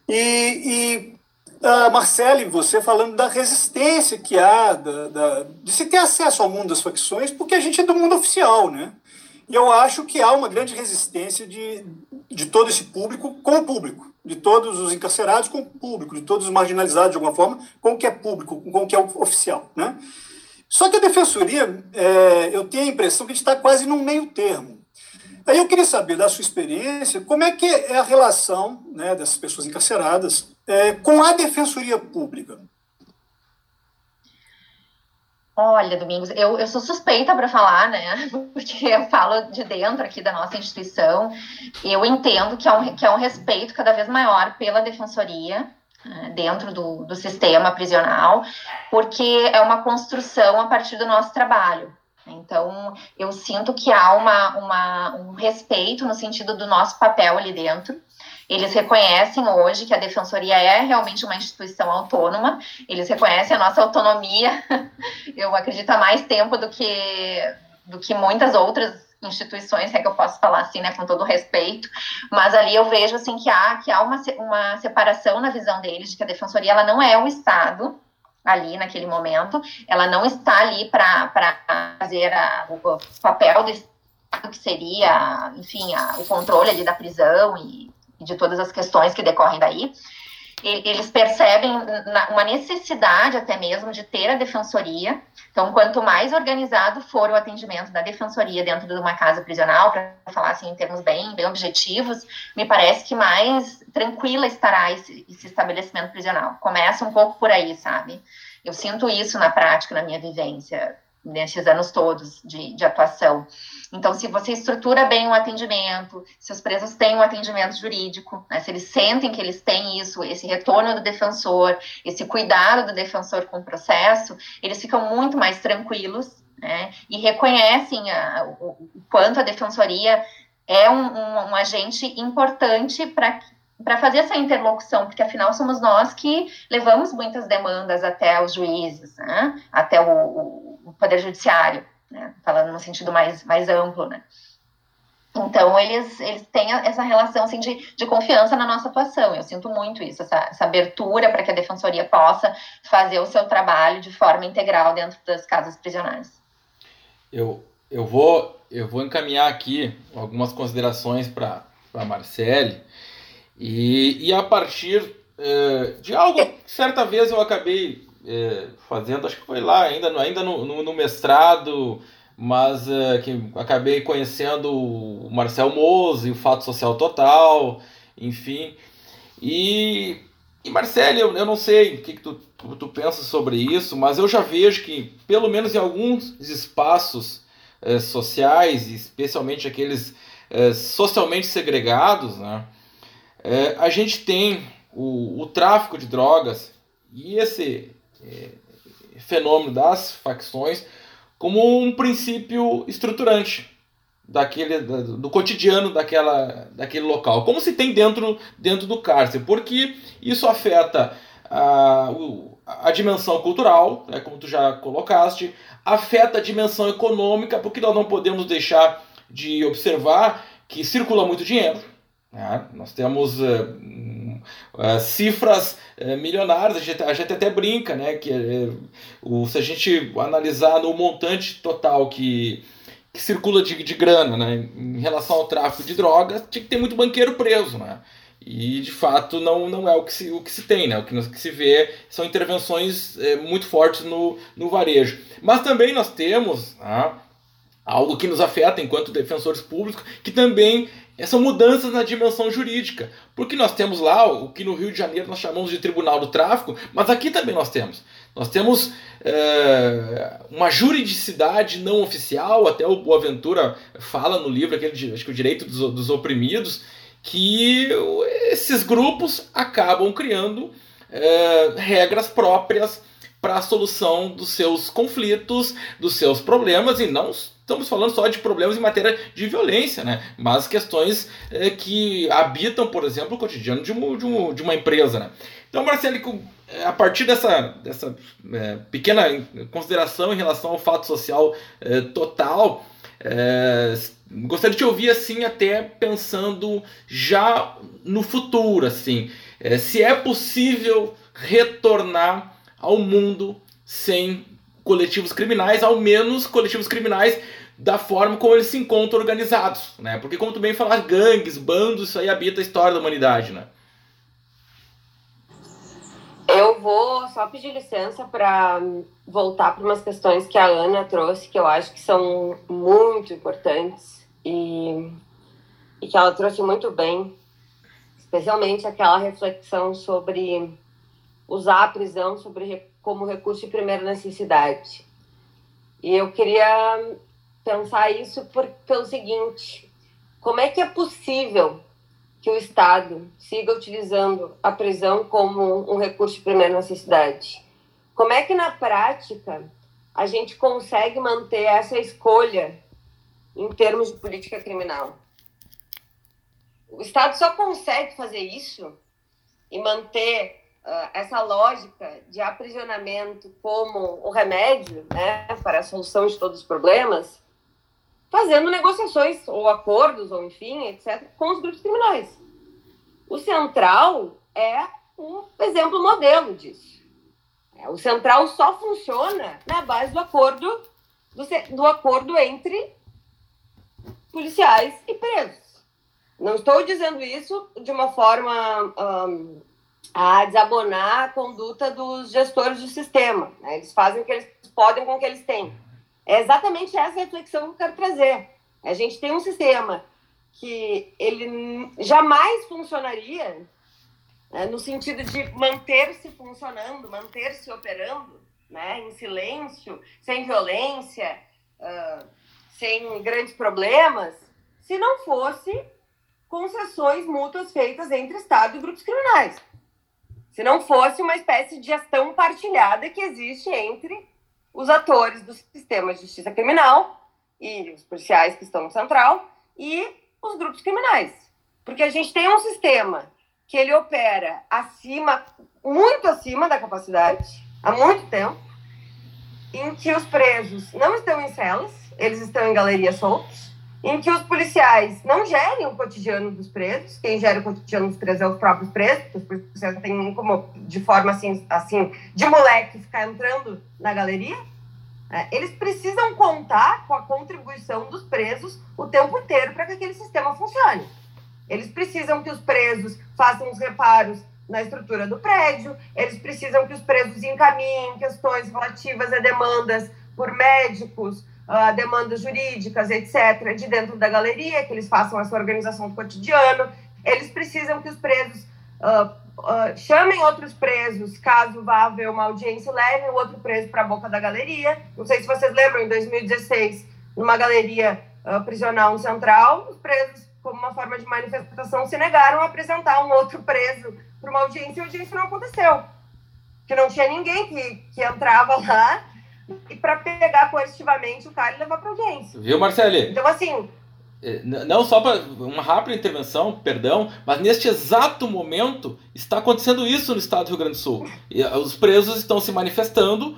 E, e a Marcele, você falando da resistência que há, da, da, de se ter acesso ao mundo das facções, porque a gente é do mundo oficial, né? E eu acho que há uma grande resistência de, de todo esse público com o público de todos os encarcerados com o público, de todos os marginalizados de alguma forma, com o que é público, com o que é oficial. Né? Só que a defensoria, é, eu tenho a impressão que a gente está quase num meio termo. Aí eu queria saber da sua experiência, como é que é a relação né, dessas pessoas encarceradas é, com a defensoria pública? Olha, Domingos, eu, eu sou suspeita para falar, né? Porque eu falo de dentro aqui da nossa instituição. Eu entendo que é um, que é um respeito cada vez maior pela defensoria né, dentro do, do sistema prisional, porque é uma construção a partir do nosso trabalho. Então, eu sinto que há uma, uma, um respeito no sentido do nosso papel ali dentro. Eles reconhecem hoje que a defensoria é realmente uma instituição autônoma, eles reconhecem a nossa autonomia, eu acredito há mais tempo do que, do que muitas outras instituições, é que eu posso falar assim, né, com todo respeito, mas ali eu vejo assim que há, que há uma, uma separação na visão deles, de que a defensoria ela não é o Estado, ali naquele momento, ela não está ali para fazer a, o, papel do Estado, que seria, enfim, a, o controle ali da prisão e de todas as questões que decorrem daí, eles percebem uma necessidade até mesmo de ter a defensoria. Então, quanto mais organizado for o atendimento da defensoria dentro de uma casa prisional, para falar assim em termos bem, bem objetivos, me parece que mais tranquila estará esse, esse estabelecimento prisional. Começa um pouco por aí, sabe? Eu sinto isso na prática, na minha vivência nesses anos todos de, de, atuação. Então, se você estrutura bem o atendimento, se os presos têm um atendimento jurídico, né, se eles sentem que eles têm isso, esse retorno do defensor, esse cuidado do defensor com o processo, eles ficam muito mais tranquilos né, e reconhecem a, o, o, quanto a defensoria é um, um, um agente importante para para fazer essa interlocução, porque afinal somos nós que levamos muitas demandas até os juízes, né? até o, o, Poder Judiciário, né? falando no sentido mais, mais amplo. Né? Então, eles, eles têm essa relação assim, de, de confiança na nossa atuação. Eu sinto muito isso, essa, essa abertura para que a defensoria possa fazer o seu trabalho de forma integral dentro das casas prisionais. Eu, eu, vou, eu vou encaminhar aqui algumas considerações para a Marcele. E, e a partir é, de algo que certa vez eu acabei é, fazendo, acho que foi lá, ainda, ainda no, no, no mestrado, mas uh, que acabei conhecendo o Marcel Mose, o Fato Social Total, enfim. E, e Marcelo, eu, eu não sei o que, que tu, tu, tu pensa sobre isso, mas eu já vejo que, pelo menos em alguns espaços uh, sociais, especialmente aqueles uh, socialmente segregados, né, a gente tem o, o tráfico de drogas e esse fenômeno das facções como um princípio estruturante daquele do, cotidiano daquela, daquele local, como se tem dentro, dentro do cárcere, porque isso afeta a, a dimensão cultural, né, como tu já colocaste, afeta a dimensão econômica, porque nós não podemos deixar de observar que circula muito dinheiro. Né? Nós temos uh, uh, cifras uh, milionárias, a gente, a gente até brinca, né? Que o, se a gente analisar no montante total que, que circula de, de grana né? em relação ao tráfico de drogas, tinha que ter muito banqueiro preso. Né? E de fato não, não é o que se, o que se tem, né? o, que, que se vê são intervenções é, muito fortes no, no varejo. Mas também nós temos né, algo que nos afeta enquanto defensores públicos, que também são mudanças na dimensão jurídica. Porque nós temos lá o que no Rio de Janeiro nós chamamos de Tribunal do Tráfico, mas aqui também nós temos. Nós temos é, uma juridicidade não oficial, até o Boaventura fala no livro, aquele, acho que o direito dos, dos oprimidos, que esses grupos acabam criando é, regras próprias para a solução dos seus conflitos, dos seus problemas, e não estamos falando só de problemas em matéria de violência, né? mas questões é, que habitam, por exemplo, o cotidiano de uma, de uma, de uma empresa. Né? Então, Marcelo, a partir dessa, dessa é, pequena consideração em relação ao fato social é, total, é, gostaria de te ouvir assim, até pensando já no futuro, assim, se é possível retornar ao mundo sem coletivos criminais, ao menos coletivos criminais da forma como eles se encontram organizados, né? Porque como tu bem falar, gangues, bandos, isso aí habita a história da humanidade, né? Eu vou só pedir licença para voltar para umas questões que a Ana trouxe, que eu acho que são muito importantes e, e que ela trouxe muito bem, especialmente aquela reflexão sobre usar a prisão sobre, como recurso de primeira necessidade. E eu queria pensar isso por, pelo seguinte: como é que é possível que o Estado siga utilizando a prisão como um recurso de primeira necessidade? Como é que na prática a gente consegue manter essa escolha em termos de política criminal? O Estado só consegue fazer isso e manter uh, essa lógica de aprisionamento como o remédio né, para a solução de todos os problemas, fazendo negociações ou acordos, ou enfim, etc., com os grupos criminais. O Central é um exemplo modelo disso. É, o Central só funciona na base do acordo, do, do acordo entre policiais e presos. Não estou dizendo isso de uma forma um, a desabonar a conduta dos gestores do sistema. Né? Eles fazem o que eles podem com o que eles têm. É exatamente essa reflexão que eu quero trazer. A gente tem um sistema que ele jamais funcionaria né, no sentido de manter-se funcionando, manter-se operando, né, em silêncio, sem violência, uh, sem grandes problemas, se não fosse concessões mútuas feitas entre Estado e grupos criminais se não fosse uma espécie de gestão partilhada que existe entre os atores do sistema de justiça criminal e os policiais que estão no central e os grupos criminais. Porque a gente tem um sistema que ele opera acima, muito acima da capacidade, há muito tempo, em que os presos não estão em celas, eles estão em galerias soltos, em que os policiais não gerem o cotidiano dos presos, quem gera o cotidiano dos presos é os próprios presos, porque os policiais têm como, de forma assim, assim de moleque, ficar entrando na galeria. É, eles precisam contar com a contribuição dos presos o tempo inteiro para que aquele sistema funcione. Eles precisam que os presos façam os reparos na estrutura do prédio, eles precisam que os presos encaminhem questões relativas a demandas por médicos, uh, demandas jurídicas, etc., de dentro da galeria, que eles façam essa organização do cotidiano. Eles precisam que os presos uh, chamem outros presos, caso vá haver uma audiência, levem o outro preso para a boca da galeria. Não sei se vocês lembram, em 2016, numa galeria prisional central, os presos, como uma forma de manifestação, se negaram a apresentar um outro preso para uma audiência e a audiência não aconteceu. Que não tinha ninguém que, que entrava lá e para pegar coercitivamente o cara e levar para audiência. Viu, Marcele? Então, assim. É, não só para uma rápida intervenção, perdão, mas neste exato momento está acontecendo isso no estado do Rio Grande do Sul. E ah, os presos estão se manifestando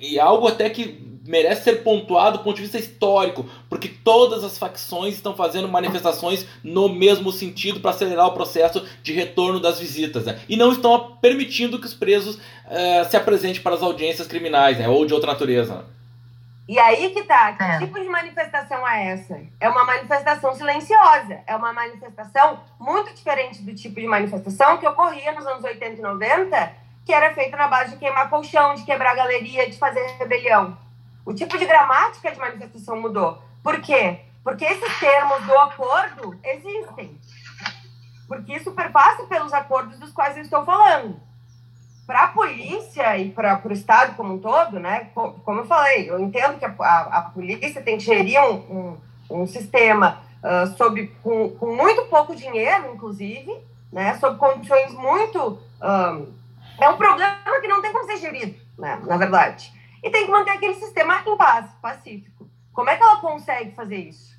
e algo até que merece ser pontuado do ponto de vista histórico, porque todas as facções estão fazendo manifestações no mesmo sentido para acelerar o processo de retorno das visitas, né? e não estão permitindo que os presos uh, se apresentem para as audiências criminais, né? ou de outra natureza. E aí que tá, que é. tipo de manifestação é essa? É uma manifestação silenciosa, é uma manifestação muito diferente do tipo de manifestação que ocorria nos anos 80 e 90, que era feita na base de queimar colchão, de quebrar galeria, de fazer rebelião. O tipo de gramática de manifestação mudou. Por quê? Porque esses termos do acordo existem. Porque isso perpassa pelos acordos dos quais eu estou falando. Para a polícia e para o Estado como um todo, né? Como eu falei, eu entendo que a, a, a polícia tem que gerir um, um, um sistema uh, sob, com, com, muito pouco dinheiro, inclusive, né? sob condições muito. Um, é um problema que não tem como ser gerido, né? na verdade e tem que manter aquele sistema em paz, pacífico. Como é que ela consegue fazer isso?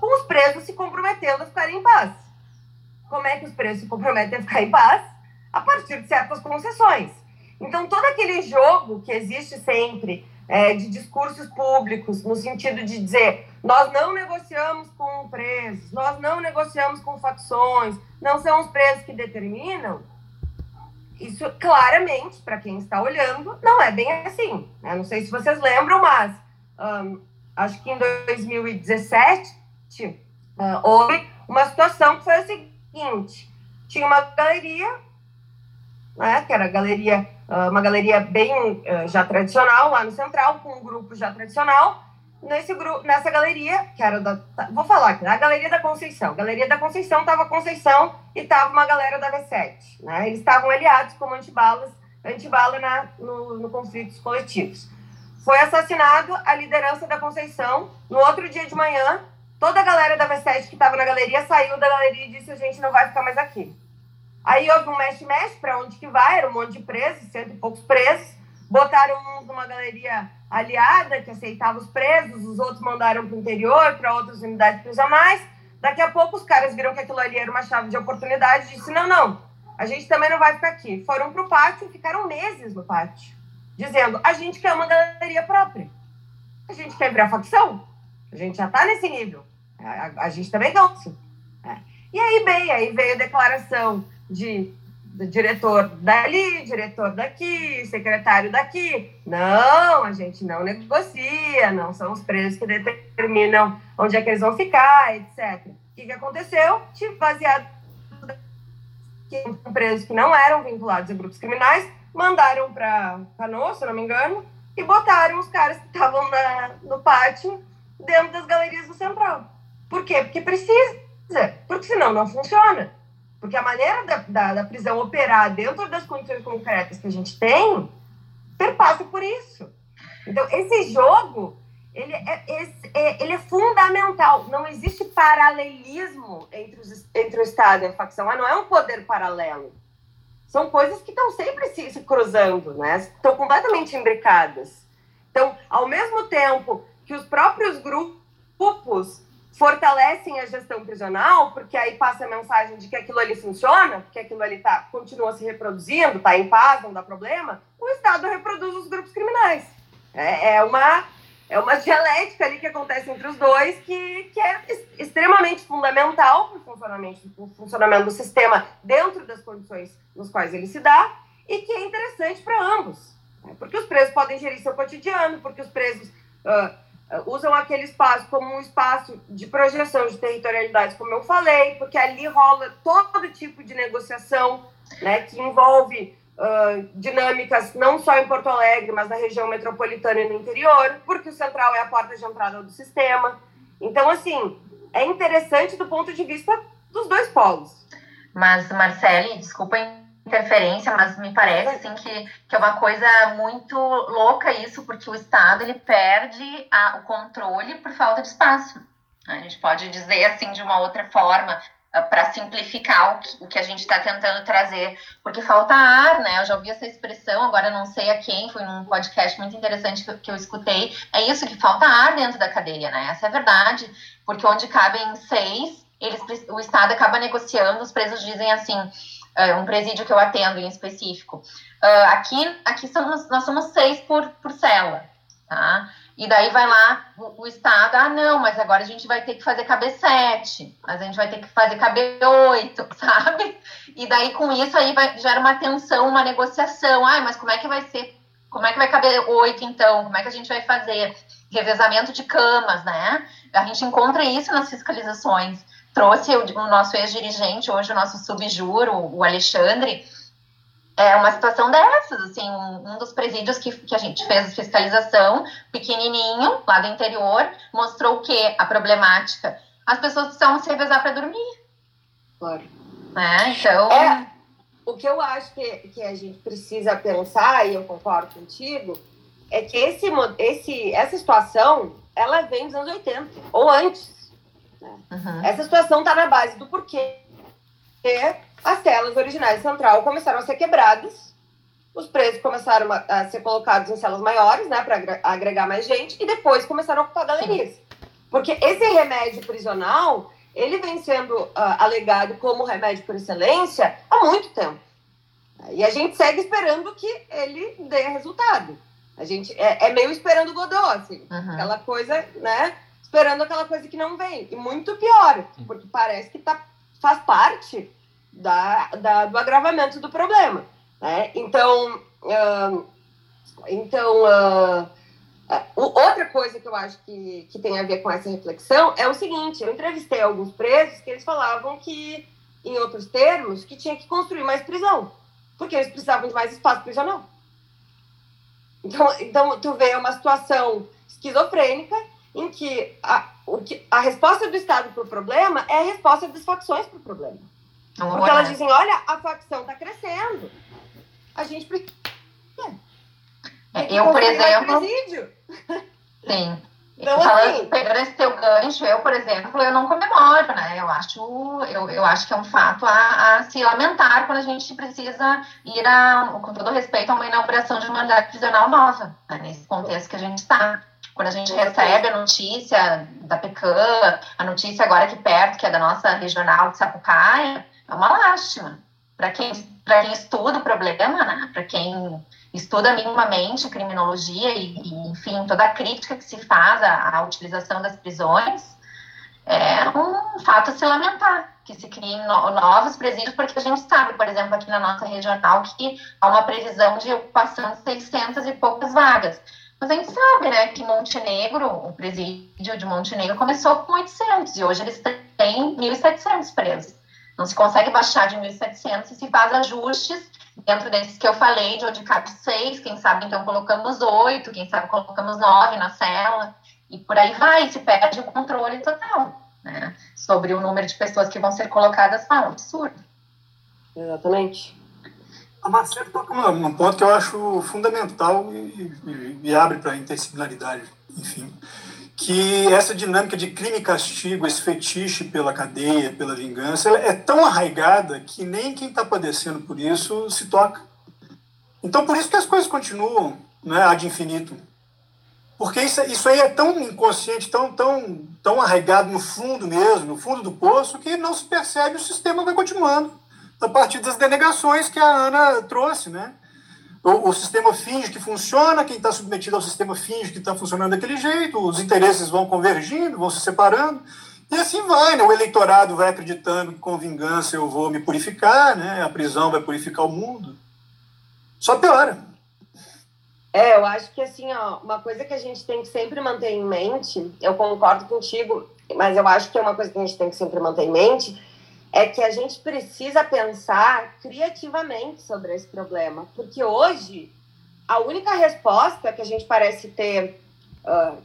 Com os presos se comprometendo a ficarem em paz. Como é que os presos se comprometem a ficar em paz? A partir de certas concessões. Então, todo aquele jogo que existe sempre é, de discursos públicos, no sentido de dizer nós não negociamos com presos, nós não negociamos com facções, não são os presos que determinam, isso claramente, para quem está olhando, não é bem assim. Né? Não sei se vocês lembram, mas um, acho que em 2017 uh, houve uma situação que foi a seguinte: tinha uma galeria, né, que era galeria, uh, uma galeria bem uh, já tradicional lá no Central, com um grupo já tradicional, nesse grupo, nessa galeria, que era da. Tá, vou falar aqui, a Galeria da Conceição. Galeria da Conceição tava Conceição e tava uma galera da V7. Né? Eles estavam aliados como antibalas, antibala na, no, no conflitos coletivos. Foi assassinado a liderança da Conceição. No outro dia de manhã, toda a galera da V7 que estava na galeria saiu da galeria e disse: a gente não vai ficar mais aqui. Aí houve um mexe-mexe para onde que vai, era um monte de presos, cento e poucos presos. Botaram uns numa galeria aliada que aceitava os presos, os outros mandaram para o interior, para outras unidades prisionais. Daqui a pouco os caras viram que aquilo ali era uma chave de oportunidade e disse: não, não, a gente também não vai ficar aqui. Foram para o pátio e ficaram meses no pátio, dizendo: a gente quer uma galeria própria. A gente quer virar facção. A gente já está nesse nível. A, a, a, gente também gosta. É. E aí, bem, aí veio a declaração de diretor dali, diretor daqui, secretário daqui. Não, a gente não negocia, não são os presos que determinam onde é que eles vão ficar, etc. O que, que aconteceu? Tipo, baseado presos que não eram vinculados a grupos criminais, mandaram para Canoa, se não me engano, e botaram os caras que estavam no pátio dentro das galerias do Central. Por quê? Porque precisa, porque senão não funciona. Porque a maneira da, da, da, prisão operar dentro das condições concretas que a gente tem perpassa por isso. Então, esse jogo, ele é, é, ele é fundamental. Não existe paralelismo entre, os, entre o Estado e a facção. Ah, não é um poder paralelo. São coisas que estão sempre se, se cruzando, né? Estão completamente imbricadas. Então, ao mesmo tempo que os próprios grupos fortalecem a gestão prisional, porque aí passa a mensagem de que aquilo ali funciona, porque aquilo ali tá, continua se reproduzindo, está em paz, não dá problema, o Estado reproduz os grupos criminais. É, é uma, é uma dialética ali que acontece entre os dois que, que é extremamente fundamental para o funcionamento, funcionamento do sistema dentro das condições nos quais ele se dá e que é interessante para ambos. Né? Porque os presos podem gerir seu cotidiano, porque os presos... Uh, usam aquele espaço como um espaço de projeção de territorialidades, como eu falei, porque ali rola todo tipo de negociação, né, que envolve uh, dinâmicas não só em Porto Alegre, mas na região metropolitana e no interior, porque o central é a porta de entrada do sistema. Então, assim, é interessante do ponto de vista dos dois polos. Mas, Marcele, desculpa interferência, mas me parece assim que, que é uma coisa muito louca isso, porque o Estado ele perde a, o controle por falta de espaço. A gente pode dizer assim de uma outra forma, ah, para simplificar o que, o que, a gente está tentando trazer, porque falta ar, né? Eu já ouvi essa expressão, agora não sei a quem, foi num podcast muito interessante que, que eu escutei. É isso que falta ar dentro da cadeia, né? Essa é a verdade, porque onde cabem seis, eles, o Estado acaba negociando, os presos dizem assim, uh, um presídio que eu atendo em específico. Uh, aqui aqui somos, nós somos seis por, por cela, tá? E daí vai lá o, o, Estado, ah, não, mas agora a gente vai ter que fazer caber sete, mas a gente vai ter que fazer caber oito, sabe? E daí com isso aí vai, gera uma tensão, uma negociação. Ah, mas como é que vai ser? Como é que vai caber oito então? Como é que a gente vai fazer? Revezamento de camas, né? A gente encontra isso nas fiscalizações. Trouxe o, o nosso ex-dirigente, hoje o nosso subjuro, o Alexandre, é uma situação dessas, assim, um, um, dos presídios que, que a gente fez fiscalização, pequenininho, lá do interior, mostrou o que? A problemática. As pessoas precisam se revezar para dormir. Claro. Né? Então... É, o que eu acho que, que a gente precisa pensar, e eu concordo contigo, é que esse, esse, essa situação, ela vem dos anos 80, ou antes. Né? Uhum. Essa situação está na base do porquê as celas originais de central começaram a ser quebradas, os presos começaram a, a ser colocados em celas maiores, né, para agregar mais gente, e depois começaram a ocupar galerias. Porque esse remédio prisional, ele vem sendo uh, alegado como remédio por excelência há muito tempo. E a gente segue esperando que ele dê resultado. A gente é, é meio esperando o Godot, assim, uhum. aquela coisa, né? Esperando aquela coisa que não vem. E muito pior, porque parece que tá, faz parte da, da, do agravamento do problema. Né? Então, uh, então uh, uh, outra coisa que eu acho que, que tem a ver com essa reflexão é o seguinte: eu entrevistei alguns presos que eles falavam que, em outros termos, que tinha que construir mais prisão, porque eles precisavam de mais espaço prisional. Então, então tu vê uma situação esquizofrênica em que a, o que, a resposta do Estado para o problema é a resposta das facções para o problema. Porque elas dizem, olha, a facção está crescendo. A gente precisa. É, eu, por exemplo. Sim. Então, Falando, assim, pegando esse teu gancho, eu, por exemplo, eu não comemoro, né? Eu acho, eu, eu acho que é um fato a, a se lamentar quando a gente precisa ir a, com todo respeito, a uma inauguração de uma unidade prisional nova, né? nesse contexto que a gente está. Quando a gente recebe a notícia da PECAM, a notícia agora aqui perto, que é da nossa regional de Sapucaia, é uma lástima. Para quem, quem estuda o problema, né? para quem estuda minimamente criminologia e, e, enfim, toda a crítica que se faz à, à, utilização das prisões, é um fato a se lamentar que se criem no, novos presídios, porque a gente sabe, por exemplo, aqui na nossa regional, que há uma previsão de ocupação de 600 e poucas vagas. Mas a gente sabe, né, que Montenegro, o presídio de Montenegro, começou com 800 e hoje eles têm 1.700 presos. Não se consegue baixar de 1.700 e se faz ajustes dentro desses que eu falei, de onde cabe seis, quem sabe então colocamos oito, quem sabe colocamos nove na cela, e por aí vai, se perde o controle total, né? Sobre o número de pessoas que vão ser colocadas lá, é um absurdo. Exatamente. A Marcela toca um ponto que eu acho fundamental e, e, e abre para a interdisciplinaridade, enfim que essa dinâmica de crime e castigo, esse fetiche pela cadeia, pela vingança, é tão arraigada que nem quem está padecendo por isso se toca. Então, por isso que as coisas continuam né, ad infinito. Porque isso, isso aí é tão inconsciente, tão, tão, tão arraigado no fundo mesmo, no fundo do poço, que não se percebe, o sistema vai continuando. A partir das denegações que a Ana trouxe, né? o, o sistema finge que funciona, quem está submetido ao sistema finge que está funcionando daquele jeito, os interesses vão convergindo, vão se separando, e assim vai, né? O eleitorado vai acreditando que com vingança eu vou me purificar, né? A prisão vai purificar o mundo. Só piora. É, eu acho que assim, ó, uma coisa que a gente tem que sempre manter em mente, eu concordo contigo, mas eu acho que é uma coisa que a gente tem que sempre manter em mente, é que a gente precisa pensar criativamente sobre esse problema, porque hoje a única resposta que a gente parece ter uh,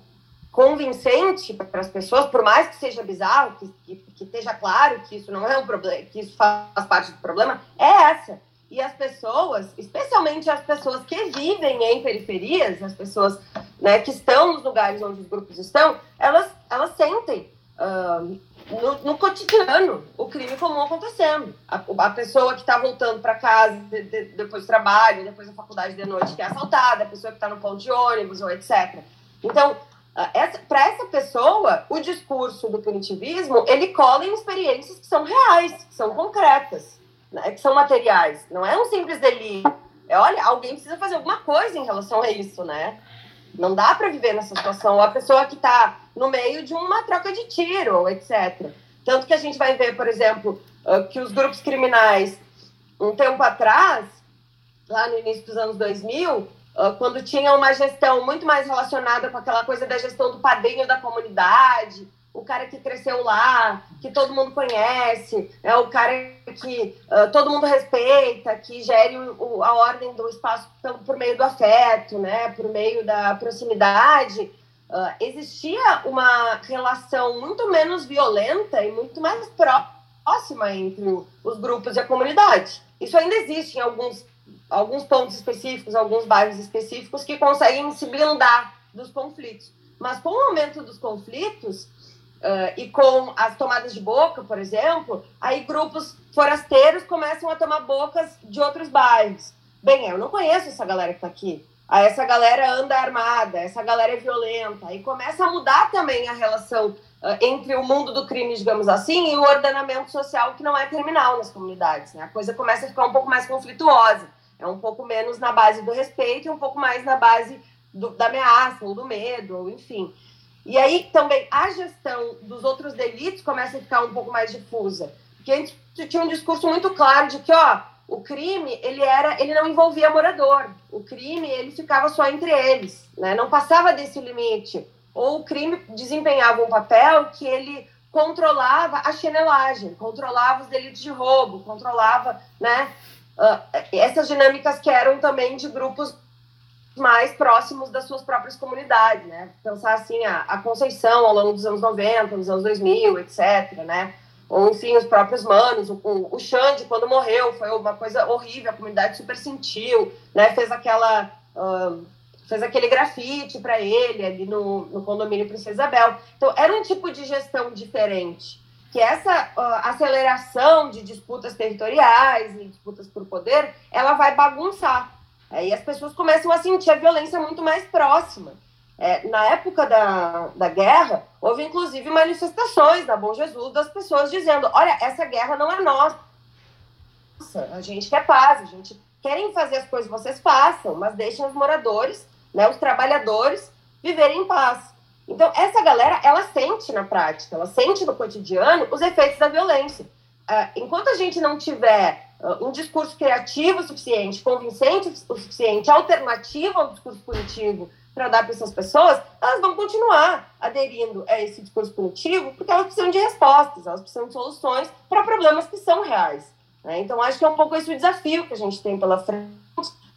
convincente para as pessoas, por mais que seja bizarro, que, que, que, esteja claro que isso não é um problema, que isso faz parte do problema, é essa. E as pessoas, especialmente as pessoas que vivem em periferias, as pessoas né, que estão nos lugares onde os grupos estão, elas, elas sentem uh, no, no, cotidiano o crime comum acontecendo. A, a pessoa que está voltando para casa de, de, depois do trabalho, depois da faculdade de noite, que é assaltada, a pessoa que está no ponto de ônibus, ou etc. Então, para essa pessoa, o discurso do punitivismo, ele cola em experiências que são reais, que são concretas, né, que são materiais. Não é um simples delírio. É, olha, alguém precisa fazer alguma coisa em relação a isso, né? Não dá para viver nessa situação. Ou a pessoa que está no meio de uma troca de tiro, etc. Tanto que a gente vai ver, por exemplo, que os grupos criminais, um tempo atrás, lá no início dos anos 2000, quando tinha uma gestão muito mais relacionada com aquela coisa da gestão do padrinho da comunidade, o cara que cresceu lá, que todo mundo conhece, é o cara que uh, todo mundo respeita, que gere o, a ordem do espaço por, por, meio do afeto, né, por meio da proximidade, uh, existia uma relação muito menos violenta e muito mais próxima entre os grupos e a comunidade. Isso ainda existe em alguns, alguns pontos específicos, alguns bairros específicos que conseguem se blindar dos conflitos. Mas com o aumento dos conflitos, Uh, e com as tomadas de boca, por exemplo, aí grupos forasteiros começam a tomar bocas de outros bairros. Bem, eu não conheço essa galera que está aqui. Aí essa galera anda armada, essa galera é violenta. Aí começa a mudar também a relação uh, entre o mundo do crime, digamos assim, e o ordenamento social que não é criminal nas comunidades. Né? A coisa começa a ficar um pouco mais conflituosa. É um pouco menos na base do respeito e um pouco mais na base do, da ameaça ou do medo, ou enfim. E aí também a gestão dos outros delitos começa a ficar um pouco mais difusa. Porque a gente tinha um discurso muito claro de que, ó, o crime, ele era, ele não envolvia morador. O crime, ele ficava só entre eles, né? Não passava desse limite. Ou o crime desempenhava um papel que ele controlava a chinelagem, controlava os delitos de roubo, controlava, né? Uh, essas dinâmicas que eram também de grupos mais próximos das suas próprias comunidades, né? Pensar assim, a, a Conceição ao longo dos anos 90, dos anos 2000, etc, né? Ou, enfim, os próprios manos, o, o Xande, quando morreu, foi uma coisa horrível, a comunidade super sentiu, né? Fez aquela... Uh, fez aquele grafite para ele ali no, no condomínio Princesa Isabel. Então, era um tipo de gestão diferente. Que essa uh, aceleração de disputas territoriais e disputas por poder, ela vai bagunçar Aí as pessoas começam a sentir a violência muito mais próxima. É, na época da, da guerra, houve inclusive manifestações da Bom Jesus das pessoas dizendo: olha, essa guerra não é nossa, a gente quer paz, a gente querem fazer as coisas, vocês façam, mas deixem os moradores, né, os trabalhadores, viverem em paz. Então, essa galera, ela sente na prática, ela sente no cotidiano os efeitos da violência. Uh, enquanto a gente não tiver um discurso criativo o suficiente, convincente o suficiente, alternativo ao discurso punitivo para dar para essas pessoas, elas vão continuar aderindo a esse discurso punitivo porque elas precisam de respostas, elas precisam de soluções para problemas que são reais. Né? Então, acho que é um pouco esse o desafio que a gente tem pela frente,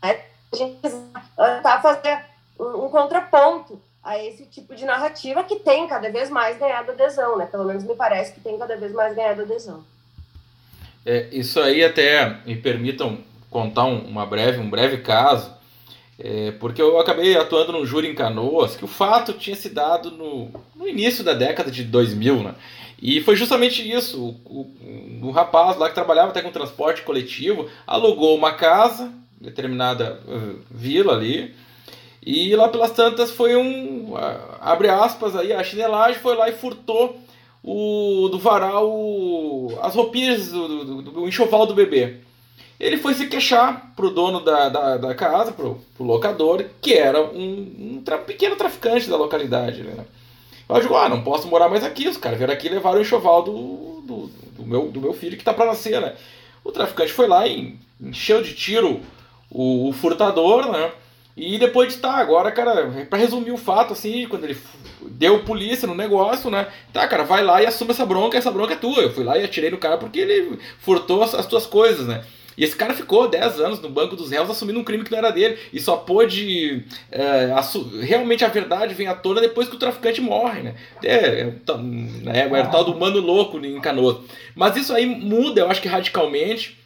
né? a gente tentar fazer um, um contraponto a esse tipo de narrativa que tem cada vez mais ganhado adesão, né? Pelo menos me parece que tem cada vez mais ganhado adesão. É, isso aí até me permitam contar um, uma breve, um breve caso, é, porque eu acabei atuando num júri em Canoas, que o fato tinha se dado no, no início da década de 2000, né? E foi justamente isso, o, o, o rapaz lá que trabalhava até com transporte coletivo, alugou uma casa, determinada uh, vila ali, e lá pelas tantas foi um, abre aspas aí, a chinelagem foi lá e furtou o do varal as roupinhas do, do, do, enxoval do bebê. Ele foi se queixar pro dono da, da, da casa, pro, pro locador, que era um, um tra pequeno traficante da localidade. Né? Eu digo, ah, não posso morar mais aqui. Os caras vieram aqui e levaram o enxoval do, do, do, meu, do meu filho que tá para nascer, né? O traficante foi lá e encheu de tiro o, o furtador, né? E depois de tá, agora, cara, para resumir o fato, assim, quando ele deu polícia no negócio, né? Tá, cara, vai lá e assume essa bronca, essa bronca é tua. Eu fui lá e atirei no cara porque ele furtou as, as tuas coisas, né? E esse cara ficou 10 anos no banco dos réus assumindo um crime que não era dele. E só pôde. É, realmente a verdade vem à tona depois que o traficante morre, né? É, é, é, é o tal do mano louco em Canoas. Mas isso aí muda, eu acho que radicalmente,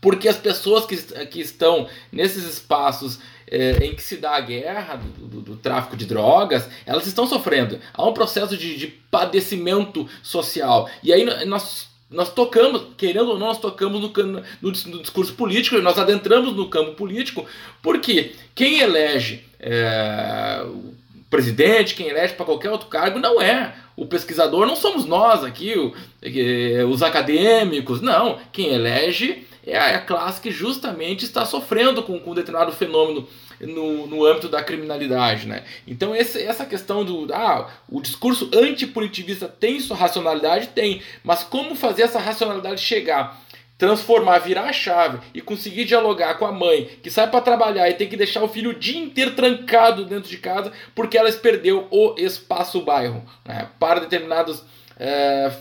porque as pessoas que, que estão nesses espaços é, em que se dá a guerra do, do, do, tráfico de drogas, elas estão sofrendo. Há um processo de, de padecimento social. E aí nós nós tocamos, querendo ou não, nós tocamos no, no, no, discurso político, nós adentramos no campo político, porque quem elege é, o presidente, quem elege para qualquer outro cargo, não é o pesquisador, não somos nós aqui, o, os acadêmicos, não. Quem elege é a classe que justamente está sofrendo com, com um determinado fenômeno no, no âmbito da criminalidade. Né? Então esse, essa questão do ah, o discurso antipunitivista tem sua racionalidade? Tem, mas como fazer essa racionalidade chegar? transformar, virar a chave e conseguir dialogar com a mãe que sai para trabalhar e tem que deixar o filho o dia inteiro trancado dentro de casa porque ela perdeu o espaço bairro né? para determinadas é,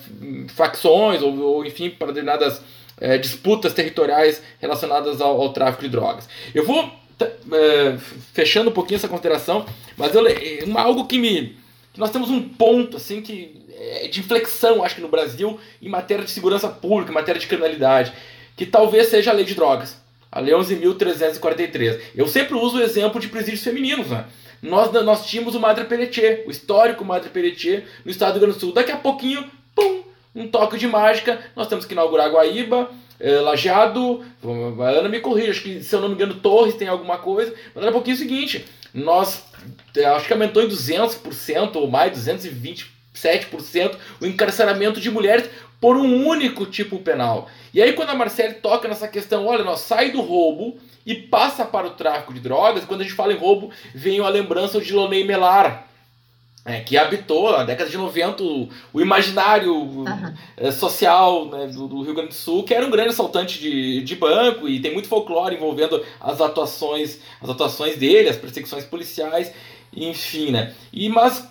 facções ou, ou, enfim para determinadas é, disputas territoriais relacionadas ao, ao, tráfico de drogas. Eu vou é, fechando um pouquinho essa consideração, mas eu, é, algo que me. Que nós temos um ponto assim que é de inflexão, acho que no Brasil, em matéria de segurança pública, em matéria de criminalidade, que talvez seja a lei de drogas, a Lei 11.343. Eu sempre uso o exemplo de presídios femininos, né? Nós, nós tínhamos o Madre Pelletier, o histórico Madre Pelletier, no estado do Rio Grande do Sul. Daqui a pouquinho, pum, um toque de mágica, nós temos que inaugurar Guaíba, é, Lajeado, Ana me corrija, acho que se eu não me engano Torres tem alguma coisa, mas daqui a pouquinho o seguinte, nós, é, acho que aumentou em 200% ou mais, 227% o encarceramento de mulheres por um único tipo penal. E aí quando a Marcele toca nessa questão, olha, nós sai do roubo e passa para o tráfico de drogas, quando a gente fala em roubo, vem a lembrança de Lonei Melar, é, que habitou na década de 90 o, o imaginário uhum. social né, do, do, Rio Grande do Sul, que era um grande assaltante de, de banco e tem muito folclore envolvendo as atuações, as atuações dele, as perseguições policiais, enfim, né? E mas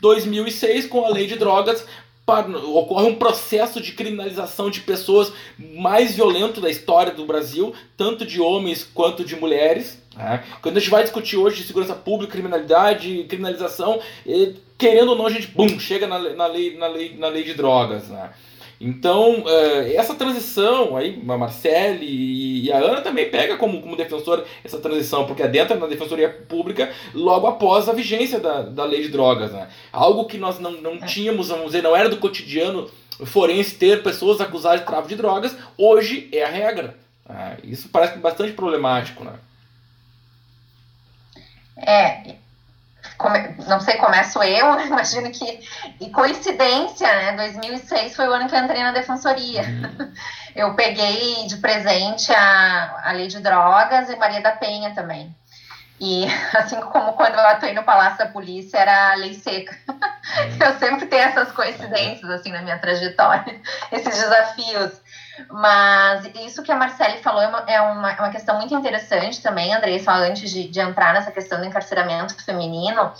2006 com a lei de drogas ocorre um processo de criminalização de pessoas mais violento da história do Brasil, tanto de homens quanto de mulheres. Né? Quando a gente vai discutir hoje de segurança pública, criminalidade, criminalização, querendo ou não, a gente bum, chega na, na, lei, na, lei, na lei de drogas. Né? Então, é, essa transição, aí, a Marcele e a Ana também pega como, como defensora essa transição, porque adentra na defensoria pública logo após a vigência da, da lei de drogas. Né? Algo que nós não, não tínhamos, vamos dizer, não era do cotidiano forense ter pessoas acusadas de tráfico de drogas, hoje é a regra. Né? Isso parece bastante problemático. Né? É, come, não sei, começo eu, imagino que, e coincidência, né, 2006 foi o ano que eu entrei na defensoria. Uhum. Eu peguei de presente a, a lei de drogas e Maria da Penha também. E assim como quando eu atuei no Palácio da Polícia, era a lei seca. Eu sempre tenho essas coincidências assim na minha trajetória, esses desafios. Mas isso que a Marcele falou é uma, é uma, é uma questão muito interessante também, André, só antes de, de entrar nessa questão do encarceramento feminino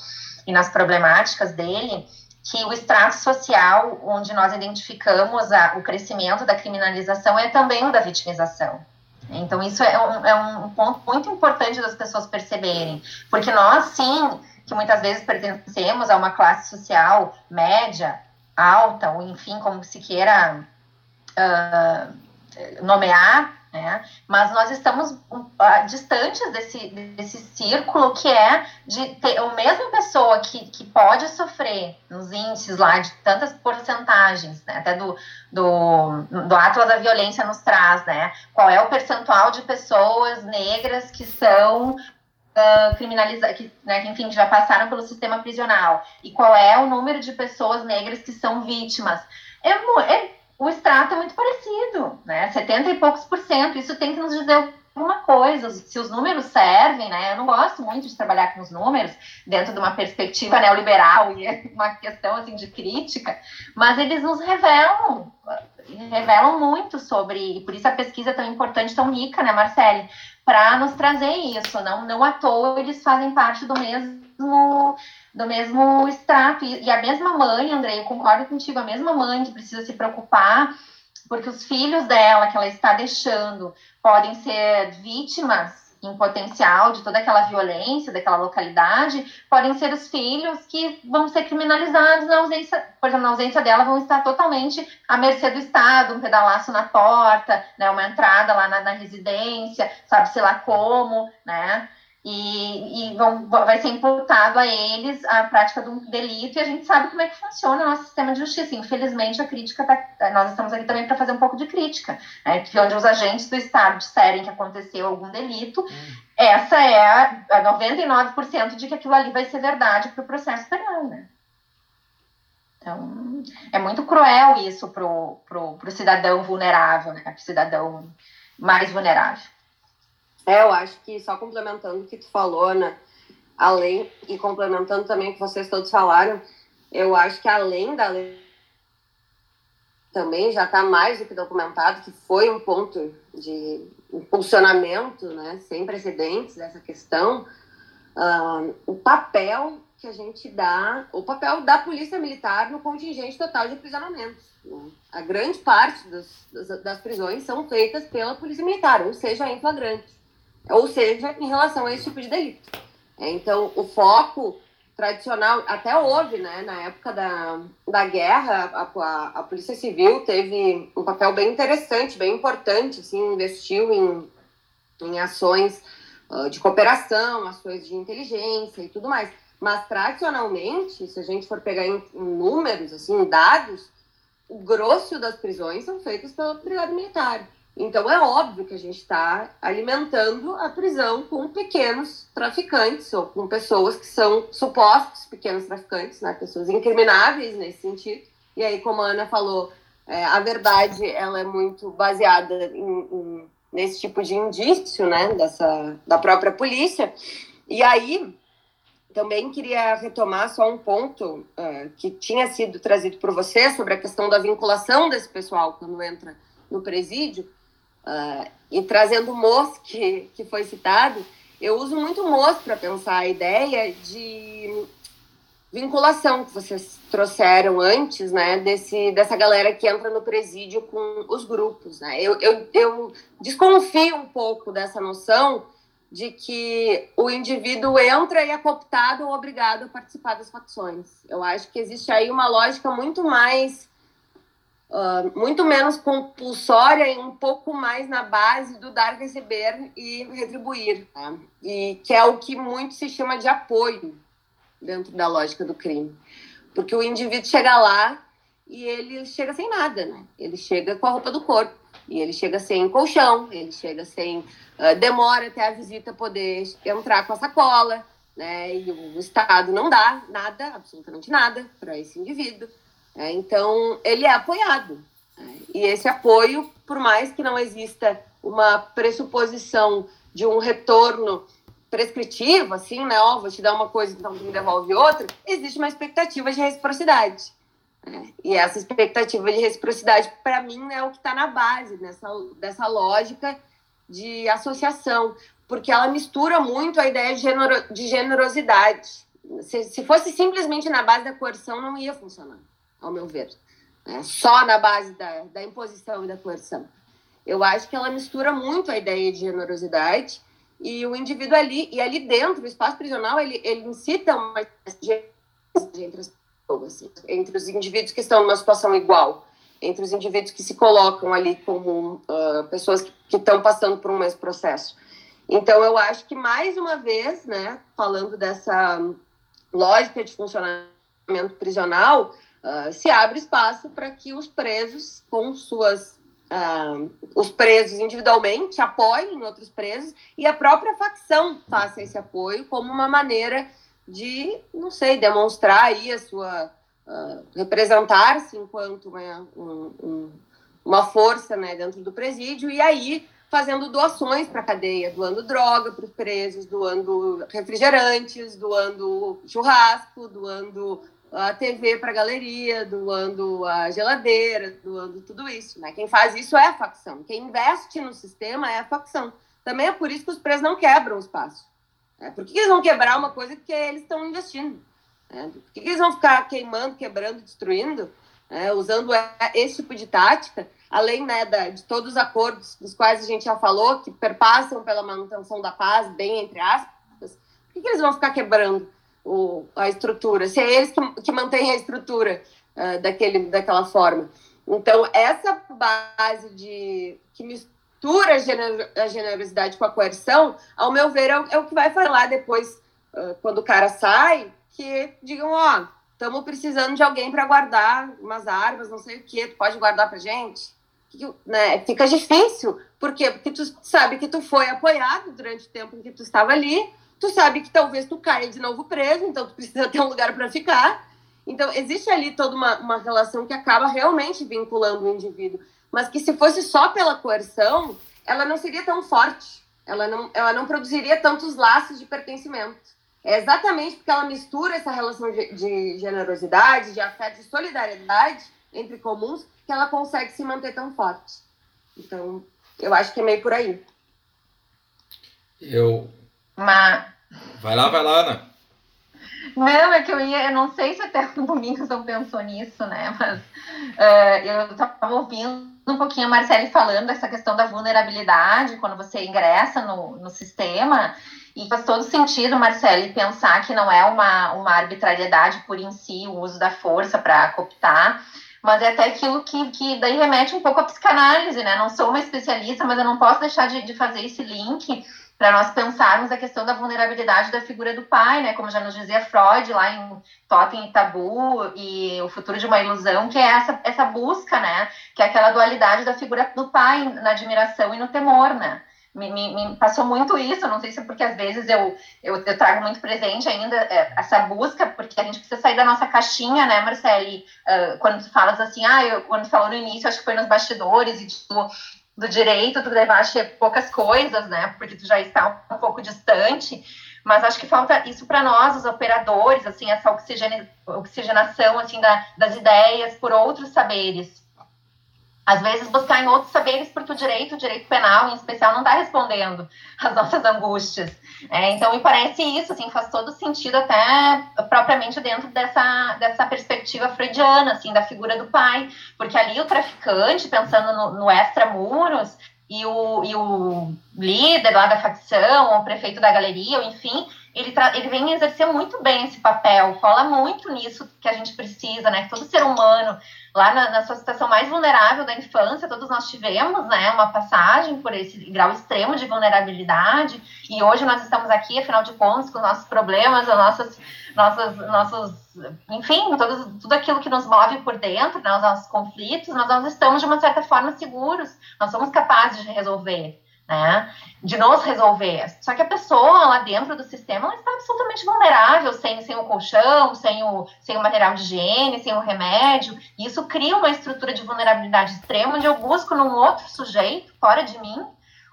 e nas problemáticas dele, que o extrato social onde nós identificamos a, o crescimento da criminalização é também o da vitimização. Então, isso é um, é um ponto muito importante das pessoas perceberem, porque nós, sim, que muitas vezes pertencemos a uma classe social média, alta, ou enfim, como se queira uh, nomear, né? mas nós estamos uh, distantes desse, desse círculo que é de ter a mesma pessoa que, que pode sofrer nos índices lá de tantas porcentagens, né? até do, do, do Atlas da Violência nos traz, né? qual é o percentual de pessoas negras que são criminalizadas, que, né, que, enfim, já passaram pelo sistema prisional, e qual é o número de pessoas negras que são vítimas. É, é o extrato é muito parecido, né? 70 e poucos por cento. Isso tem que nos dizer alguma coisa. Se os números servem, né? Eu não gosto muito de trabalhar com os números dentro de uma perspectiva neoliberal e uma questão assim de crítica, mas eles nos revelam revelam muito sobre, e por isso a pesquisa é tão importante, tão rica, né, Marcele? Para nos trazer isso. Não, não à toa eles fazem parte do mesmo do mesmo extrato. E, e a mesma mãe, André, eu concordo contigo, a mesma mãe que precisa se preocupar, porque os filhos dela que ela está deixando podem ser vítimas em potencial de toda aquela violência daquela localidade, podem ser os filhos que vão ser criminalizados na ausência, por exemplo, na ausência dela, vão estar totalmente à mercê do Estado, um pedalaço na porta, né, uma entrada lá na, na residência, sabe-se lá como, né? E, e vão, vai ser imputado a eles a prática de um delito e a gente sabe como é que funciona o nosso sistema de justiça. Infelizmente, a crítica tá, nós estamos aqui também para fazer um pouco de crítica, né? que onde os agentes do Estado disserem que aconteceu algum delito, hum. essa é a, a 99% de que aquilo ali vai ser verdade para o processo penal, né? Então, é muito cruel isso para o cidadão vulnerável, né? Para o cidadão mais vulnerável. É, eu acho que só complementando o que tu falou, né? Além, e complementando também o que vocês todos falaram, eu acho que além da lei também já está mais do que documentado que foi um ponto de impulsionamento, né, sem precedentes dessa questão, uh, o papel que a gente dá, o papel da polícia militar no contingente total de aprisionamentos. Né? A grande parte das, das, das prisões são feitas pela polícia militar, ou seja, em flagrante ou seja, em relação a esse tipo de delito. Então, o foco tradicional, até houve, né, na época da, da guerra, a, a, a Polícia Civil teve um papel bem interessante, bem importante, assim, investiu em, em ações uh, de cooperação, ações de inteligência e tudo mais. Mas, tradicionalmente, se a gente for pegar em, em números, assim, em dados, o grosso das prisões são feitas pela Brigada Militar. Então é óbvio que a gente está alimentando a prisão com pequenos traficantes ou com pessoas que são supostos pequenos traficantes, né? pessoas incrimináveis nesse sentido. E aí, como a Ana falou, é, a verdade ela é muito baseada em, em, nesse tipo de indício, né, dessa da própria polícia. E aí também queria retomar só um ponto uh, que tinha sido trazido por você sobre a questão da vinculação desse pessoal quando entra no presídio Uh, e trazendo o MOS, que, que foi citado, eu uso muito o para pensar a ideia de vinculação que vocês trouxeram antes, né, desse, dessa galera que entra no presídio com os grupos. Né? Eu, eu, eu desconfio um pouco dessa noção de que o indivíduo entra e é cooptado ou obrigado a participar das facções. Eu acho que existe aí uma lógica muito mais Uh, muito menos compulsória e um pouco mais na base do dar, receber e retribuir, tá? e que é o que muito se chama de apoio dentro da lógica do crime, porque o indivíduo chega lá e ele chega sem nada, né? Ele chega com a roupa do corpo e ele chega sem colchão, ele chega sem uh, demora até a visita poder entrar com a sacola, né? E o Estado não dá nada, absolutamente nada, para esse indivíduo. É, então, ele é apoiado. Né? E esse apoio, por mais que não exista uma pressuposição de um retorno prescritivo, assim, né? Ó, oh, vou te dar uma coisa, então tu me devolve outra, existe uma expectativa de reciprocidade. Né? E essa expectativa de reciprocidade, para mim, é o que está na base dessa, dessa lógica de associação, porque ela mistura muito a ideia de, genero, de generosidade. Se, se fosse simplesmente na base da coerção, não ia funcionar ao meu ver. Né? Só na base da, da imposição e da coerção. Eu acho que ela mistura muito a ideia de generosidade e o indivíduo ali, e ali dentro, o espaço prisional, ele, ele incita uma entre as pessoas, entre os indivíduos que estão numa situação igual, entre os indivíduos que se colocam ali como uh, pessoas que, que estão passando por um mesmo processo. Então, eu acho que, mais uma vez, né, falando dessa lógica de funcionamento prisional, uh, se abre espaço para que os presos, com suas. Uh, os presos individualmente apoiem outros presos e a própria facção faça esse apoio como uma maneira de, não sei, demonstrar aí a sua. Uh, representar-se enquanto uma, um, um, uma força né, dentro do presídio e aí fazendo doações para a cadeia, doando droga para os presos, doando refrigerantes, doando churrasco, doando a TV para a galeria, doando a geladeira, doando tudo isso. Né? Quem faz isso é a facção. Quem investe no sistema é a facção. Também é por isso que os preços não quebram o espaço. Né? Por que eles vão quebrar uma coisa que eles estão investindo? Né? Por que eles vão ficar queimando, quebrando, destruindo, né? usando esse tipo de tática, além né, da, de todos os acordos dos quais a gente já falou, que perpassam pela manutenção da paz, bem entre aspas, por que eles vão ficar quebrando? O, a estrutura, se é eles que, que mantêm a estrutura uh, daquele, daquela forma. Então, essa base de que mistura a generosidade com a coerção, ao meu ver, é o, é o que vai falar depois, uh, quando o cara sai, que digam, ó, oh, estamos precisando de alguém para guardar umas armas, não sei o que, tu pode guardar para gente? Que, né, fica difícil, por quê? Porque tu sabe que tu foi apoiado durante o tempo em que tu estava ali, tu sabe que talvez tu caia de novo preso, então tu precisa ter um lugar para ficar. Então, existe ali toda uma, uma relação que acaba realmente vinculando o indivíduo. Mas que se fosse só pela coerção, ela não seria tão forte. Ela não, ela não produziria tantos laços de pertencimento. É exatamente porque ela mistura essa relação de, de generosidade, de afeto, de solidariedade entre comuns, que ela consegue se manter tão forte. Então, eu acho que é meio por aí. Eu mas. Vai lá, vai lá, Ana. Não, é que eu ia, eu não sei se até o Domingos não pensou nisso, né? Mas uh, eu estava ouvindo um pouquinho a Marcele falando dessa questão da vulnerabilidade quando você ingressa no, no sistema. E faz todo sentido, Marcele, pensar que não é uma, uma arbitrariedade por em si o uso da força para cooptar, mas é até aquilo que, que daí remete um pouco à psicanálise, né? Não sou uma especialista, mas eu não posso deixar de, de fazer esse link para nós pensarmos a questão da vulnerabilidade da figura do pai, né? Como já nos dizia Freud lá em Totem e Tabu e o futuro de uma ilusão, que é essa, essa busca, né? Que é aquela dualidade da figura do pai na admiração e no temor, né? Me, me, me, passou muito isso, não sei se é porque às vezes eu, eu, eu trago muito presente ainda é, essa busca, porque a gente precisa sair da nossa caixinha, né, Marcele? Uh, quando tu falas assim, ah, eu, quando tu falou no início, acho que foi nos bastidores, e tipo, do direito, tu levaste poucas coisas, né? Porque tu já está um pouco distante. Mas acho que falta isso para nós, os operadores, assim, essa oxigenação assim da, das ideias por outros saberes às vezes buscar em outros saberes, porque o direito, o direito penal em especial, não está respondendo às nossas angústias. É, então, me parece isso, assim, faz todo sentido até propriamente dentro dessa, dessa perspectiva freudiana, assim, da figura do pai, porque ali o traficante, pensando no, no extramuros, e o, e o líder lá da facção, o prefeito da galeria, enfim, ele, ele vem exercer muito bem esse papel, fala muito nisso que a gente precisa, né? Que todo ser humano lá na, na, sua situação mais vulnerável da infância, todos nós tivemos, né, uma passagem por esse grau extremo de vulnerabilidade, e hoje nós estamos aqui, afinal de contas, com nossos problemas, as nossas, nossas, nossos, enfim, todos, tudo aquilo que nos move por dentro, né, os nossos conflitos, mas nós estamos, de uma certa forma, seguros, nós somos capazes de resolver né? De nos resolver. Só que a pessoa lá dentro do sistema ela está absolutamente vulnerável, sem, sem o colchão, sem o, sem o material de higiene, sem o remédio. E isso cria uma estrutura de vulnerabilidade extrema, onde eu busco num outro sujeito, fora de mim,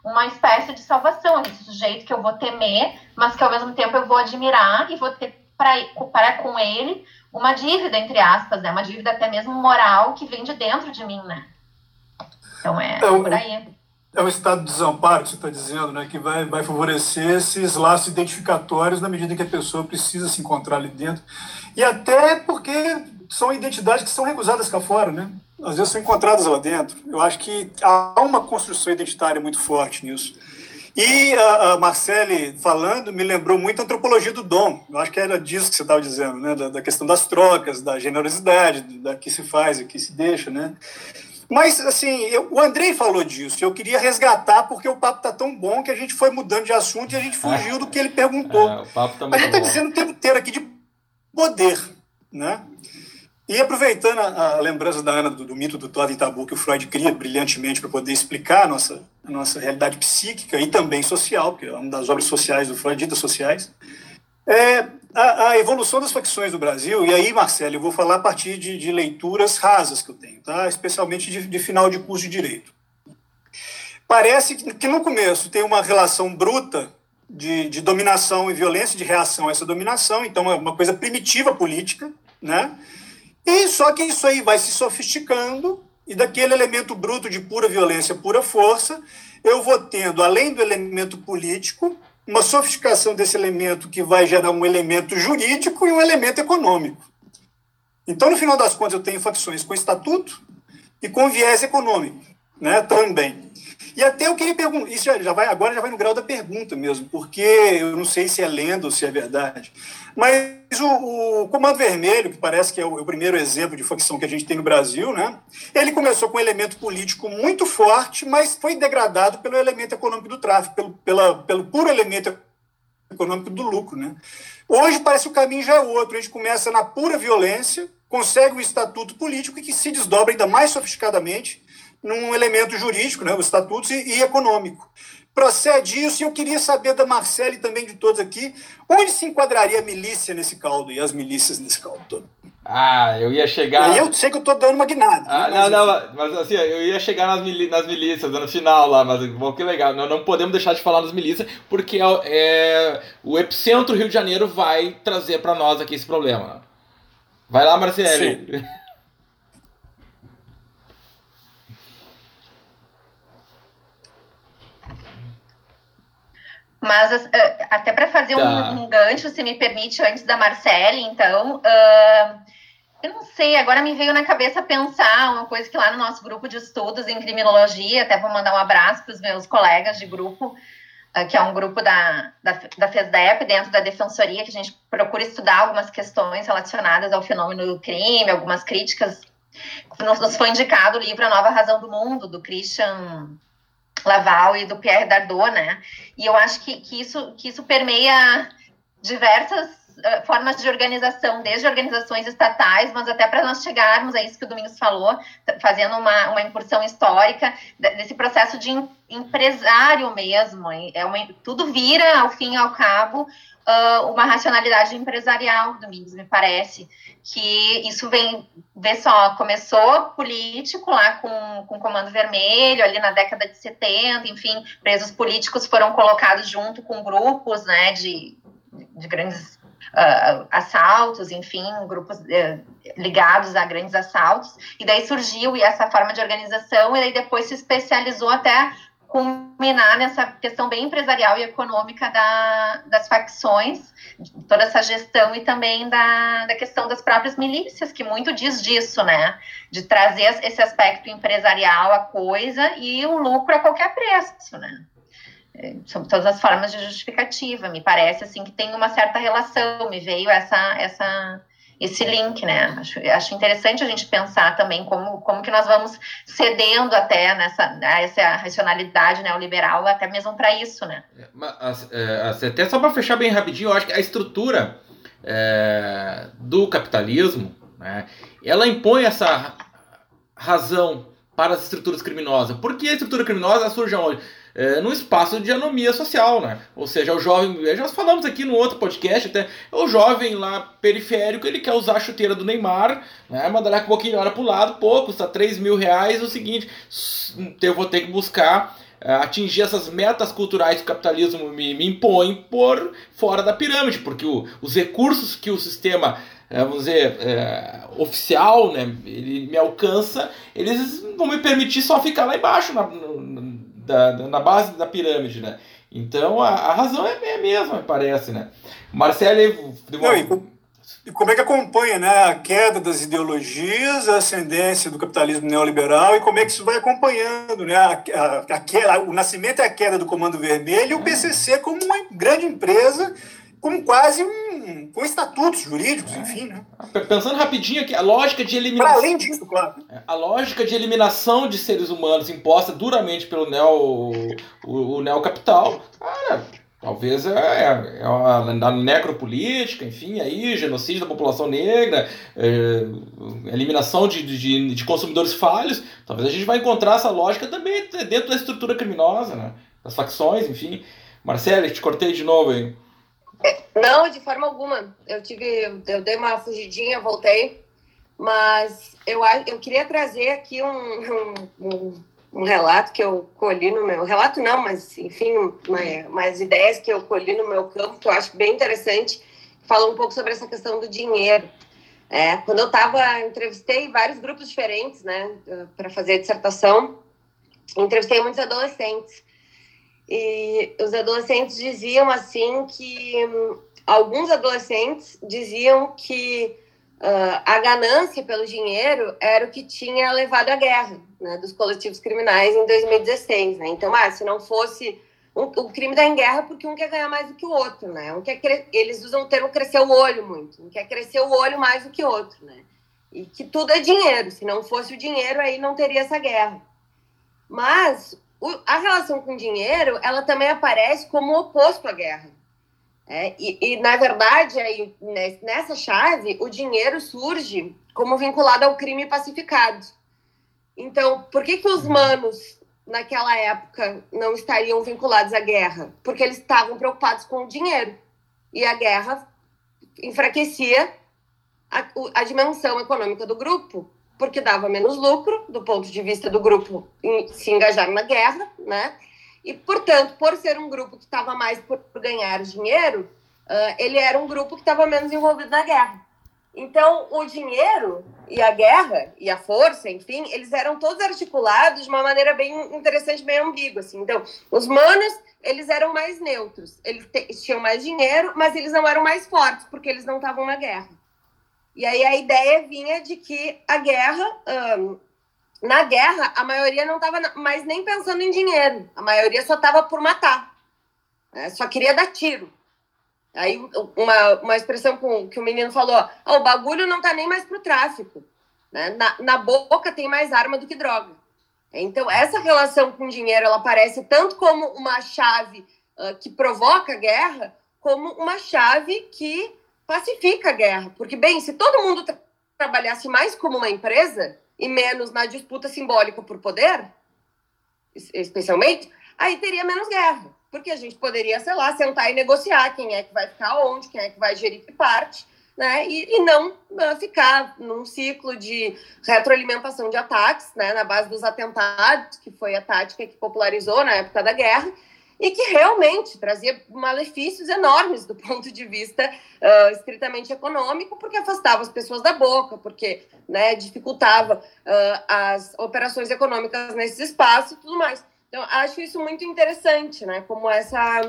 uma espécie de salvação. Esse sujeito que eu vou temer, mas que ao mesmo tempo eu vou admirar e vou ter para, com ele uma dívida, entre aspas, né? Uma dívida até mesmo moral que vem de dentro de mim, né? Então é, é por aí é um estado de desamparo que você está dizendo, né, que vai, vai favorecer esses laços identificatórios na medida que a pessoa precisa se encontrar ali dentro. E até porque são identidades que são recusadas cá fora, né? Às vezes são encontradas lá dentro. Eu acho que há uma construção identitária muito forte nisso. E a, a Marcele falando me lembrou muito a antropologia do dom. Eu acho que era disso que você estava dizendo, né? Da, da, questão das trocas, da generosidade, da que se faz e que se deixa, né? Mas, assim, eu, o Andrei falou disso. Eu queria resgatar porque o papo tá tão bom que a gente foi mudando de assunto e a gente fugiu do que ele perguntou. É, o papo tá a gente está dizendo o tempo inteiro aqui de poder, né? E aproveitando a, a lembrança da Ana do, do mito do Todd e Tabu que o Freud cria brilhantemente para poder explicar a nossa, a nossa realidade psíquica e também social, porque é uma das obras sociais do Freud, ditas sociais, é, a, a, evolução das facções no Brasil, e aí, Marcelo, eu vou falar a partir de, de leituras rasas que eu tenho, tá? especialmente de, de final de curso de Direito. Parece que, que, no começo tem uma relação bruta de, de, dominação e violência, de reação a essa dominação, então é uma coisa primitiva política, né? E só que isso aí vai se sofisticando e daquele elemento bruto de pura violência, pura força, eu vou tendo, além do elemento político, uma sofisticação desse elemento que vai gerar um elemento jurídico e um elemento econômico. Então, no final das contas, eu tenho facções com estatuto e com viés econômico, né, também. E até eu queria perguntar, isso já, vai, agora já vai no grau da pergunta mesmo, porque eu não sei se é lenda ou se é verdade, mas o, o Comando Vermelho, que parece que é o, é o, primeiro exemplo de facção que a gente tem no Brasil, né, ele começou com um elemento político muito forte, mas foi degradado pelo elemento econômico do tráfico, pelo, pela, pelo puro elemento econômico do lucro. Né. Hoje parece que o caminho já é outro, a gente começa na pura violência, consegue um estatuto político que se desdobra ainda mais sofisticadamente num elemento jurídico, né, os estatutos, e, e econômico. Procede isso, e eu queria saber da Marcela e também de todos aqui, onde se enquadraria a milícia nesse caldo e as milícias nesse caldo todo? Ah, eu ia chegar. Eu sei que eu tô dando uma guinada. Ah, não, não, mas assim, eu ia chegar nas, mili... nas milícias, no final lá, mas bom, que legal. Não, não podemos deixar de falar nas milícias, porque é, é o epicentro Rio de Janeiro vai trazer para nós aqui esse problema. Vai lá, Marcelo. Mas uh, até para fazer tá. um, um, gancho, se me permite, antes da Marcele, então, uh, eu não sei, agora me veio na cabeça pensar uma coisa que lá no nosso grupo de estudos em criminologia, até vou mandar um abraço para os meus colegas de grupo, uh, que é um grupo da, da, da FESDEP, dentro da Defensoria, que a gente procura estudar algumas questões relacionadas ao fenômeno do crime, algumas críticas. Nos, nos foi indicado o livro A Nova Razão do Mundo, do Christian Laval e do Pierre Dardot, né? E eu acho que, que, isso, que isso permeia diversas uh, formas de organização, desde organizações estatais, mas até para nós chegarmos a isso que o Domingos falou, fazendo uma, uma incursão histórica desse processo de empresário mesmo. É uma, tudo vira, ao fim e ao cabo, uh, uma racionalidade empresarial, Domingos, me parece, que isso vem, vê só, começou político lá com, com o Comando Vermelho, ali na década de 70, enfim, presos políticos foram colocados junto com grupos, né, de, de grandes uh, assaltos, enfim, grupos uh, ligados a grandes assaltos, e daí surgiu essa forma de organização, e daí depois se especializou até culminar nessa questão bem empresarial e econômica da, das facções, toda essa gestão e também da, da questão das próprias milícias, que muito diz disso, né? De trazer esse aspecto empresarial à coisa e o lucro a qualquer preço, né? É, são todas as formas de justificativa. Me parece assim que tem uma certa relação. Me veio essa essa esse link, né? Acho, acho interessante a gente pensar também como, como que nós vamos cedendo até nessa essa racionalidade neoliberal, até mesmo para isso, né? É, mas, é, até só para fechar bem rapidinho, eu acho que a estrutura é, do capitalismo, né, ela impõe essa razão para as estruturas criminosas. Por que a estrutura criminosa surge onde? É, num espaço de anomia social, né? Ou seja, o jovem, já falamos aqui no outro podcast até, o jovem lá periférico, ele quer usar a chuteira do Neymar, né? Manda lá um pouquinho, olha pro lado, pô, custa 3 mil reais, o seguinte, eu vou ter que buscar é, atingir essas metas culturais que o capitalismo me, me impõe por fora da pirâmide, porque o, os recursos que o sistema é, vamos dizer, é, oficial, né, ele me alcança, eles vão me permitir só ficar lá embaixo, na, da, da, na base da pirâmide, né? Então a, a razão é a mesma, parece, né? Marcelo... Não, e, e como é que acompanha né, a queda das ideologias, a ascendência do capitalismo neoliberal e como é que isso vai acompanhando né, a, a, a o nascimento e a queda do Comando Vermelho e o PCC como uma grande empresa com quase um. com estatutos jurídicos, é. enfim, né? Pensando rapidinho aqui, a lógica de eliminação. Para além disso, claro. É, a lógica de eliminação de seres humanos imposta duramente pelo neo, o, o neocapital, cara, talvez é, é, é uma, necropolítica, enfim, aí, genocídio da população negra, é, eliminação de, de, de consumidores falhos, talvez a gente vai encontrar essa lógica também dentro da estrutura criminosa, né? Das facções, enfim. Marcelo, te cortei de novo aí. Não, de forma alguma. Eu tive, eu dei uma fugidinha, voltei, mas eu, eu queria trazer aqui um, um, um relato que eu colhi no meu relato não, mas enfim, uma, umas ideias que eu colhi no meu campo que eu acho bem interessante. Fala um pouco sobre essa questão do dinheiro. É, quando eu estava, entrevistei vários grupos diferentes, né, para fazer a dissertação, entrevistei muitos adolescentes. E os adolescentes diziam assim que hum, alguns adolescentes diziam que uh, a ganância pelo dinheiro era o que tinha levado à guerra né, dos coletivos criminais em 2016. Né? Então, ah, se não fosse um, o crime da em guerra porque um quer ganhar mais do que o outro, né? Um quer. Eles usam o termo crescer o olho muito, um quer crescer o olho mais do que o outro, né? E que tudo é dinheiro. Se não fosse o dinheiro, aí não teria essa guerra. Mas o, a relação com dinheiro, ela também aparece como oposto à guerra. É, e, e, na verdade, aí, nessa chave, o dinheiro surge como vinculado ao crime pacificado. Então, por que, que os manos naquela época não estariam vinculados à guerra? Porque eles estavam preocupados com o dinheiro. E a guerra enfraquecia a, a dimensão econômica do grupo, porque dava menos lucro do ponto de vista do grupo em, se engajar na guerra, né? E, portanto, por ser um grupo que estava mais por, ganhar dinheiro, uh, ele era um grupo que estava menos envolvido na guerra. Então, o dinheiro e a guerra e a força, enfim, eles eram todos articulados de uma maneira bem interessante, bem ambígua. Assim. Então, os manos, eles eram mais neutros. Eles tinham mais dinheiro, mas eles não eram mais fortes, porque eles não estavam na guerra. E aí a ideia vinha de que a guerra, um, na guerra, a maioria não estava mais nem pensando em dinheiro. A maioria só estava por matar. Né? Só queria dar tiro. Aí uma, uma expressão que o menino falou, oh, o bagulho não tá nem mais pro tráfico. Né? Na, na boca tem mais arma do que droga. Então, essa relação com dinheiro, ela aparece tanto como uma chave uh, que provoca guerra, como uma chave que pacifica a guerra. Porque, bem, se todo mundo tra trabalhasse mais como uma empresa e menos na disputa simbólica por poder, especialmente, aí teria menos guerra porque a gente poderia, sei lá, sentar e negociar quem é que vai ficar onde, quem é que vai gerir que parte, né? E, e não uh, ficar num ciclo de retroalimentação de ataques, né? Na base dos atentados, que foi a tática que popularizou na época da guerra, e que realmente trazia malefícios enormes do ponto de vista uh, estritamente econômico, porque afastava as pessoas da boca, porque né, dificultava uh, as operações econômicas nesses espaços e tudo mais. Então, acho isso muito interessante, né? Como essa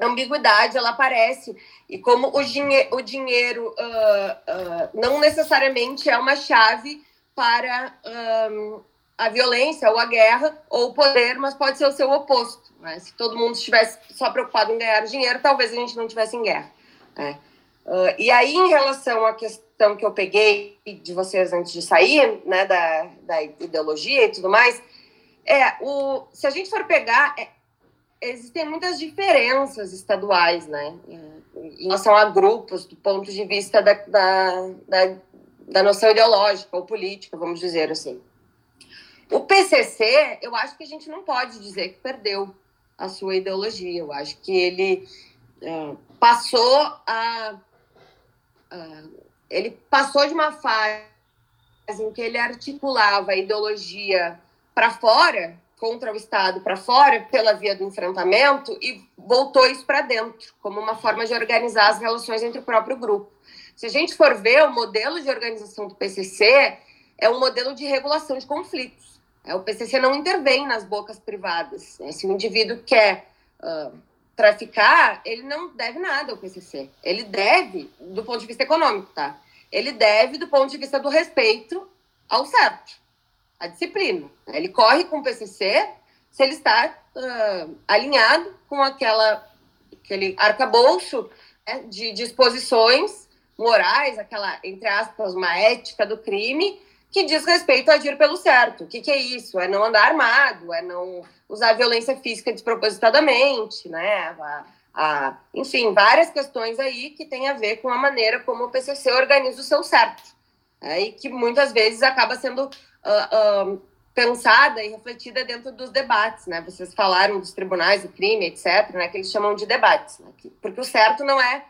ambiguidade ela aparece e como o, dinhe o dinheiro uh, não necessariamente é uma chave para a violência ou a guerra ou o poder, mas pode ser o seu oposto. Né? Se todo mundo estivesse só preocupado em ganhar dinheiro, talvez a gente não tivesse em guerra. Né? Uh, e aí, em relação à questão que eu peguei de vocês antes de sair, né, da, da ideologia e tudo mais, é, o, se a gente for pegar, é, existem muitas diferenças estaduais, né? Em relação a grupos, do ponto de vista da, da, da, da noção ideológica ou política, vamos dizer assim. O PCC, eu acho que a gente não pode dizer que perdeu a sua ideologia. Eu acho que ele é, passou a, a, ele passou de uma fase em que ele articulava a ideologia para fora, contra o Estado para fora, pela via do enfrentamento, e voltou isso para dentro, como uma forma de organizar as relações entre o próprio grupo. Se a gente for ver, o modelo de organização do PCC é um modelo de regulação de conflitos. É, o PCC não intervém nas bocas privadas. Né? Se o indivíduo quer uh, traficar, ele não deve nada ao PCC. Ele deve, do ponto de vista econômico, tá? Ele deve, do ponto de vista do respeito ao certo a disciplina. Ele corre com o PCC se ele está uh, alinhado com aquela, aquele arcabouço né, de disposições morais, aquela, entre aspas, uma ética do crime que diz respeito a agir pelo certo. O que, que é isso? É não andar armado, é não usar violência física despropositadamente, né? A, a, enfim, várias questões aí que têm a ver com a maneira como o PCC organiza o seu certo. É, e que muitas vezes acaba sendo uh, uh, pensada e refletida dentro dos debates, né? Vocês falaram dos tribunais do crime, etc., né? Que eles chamam de debates, né? porque o certo não é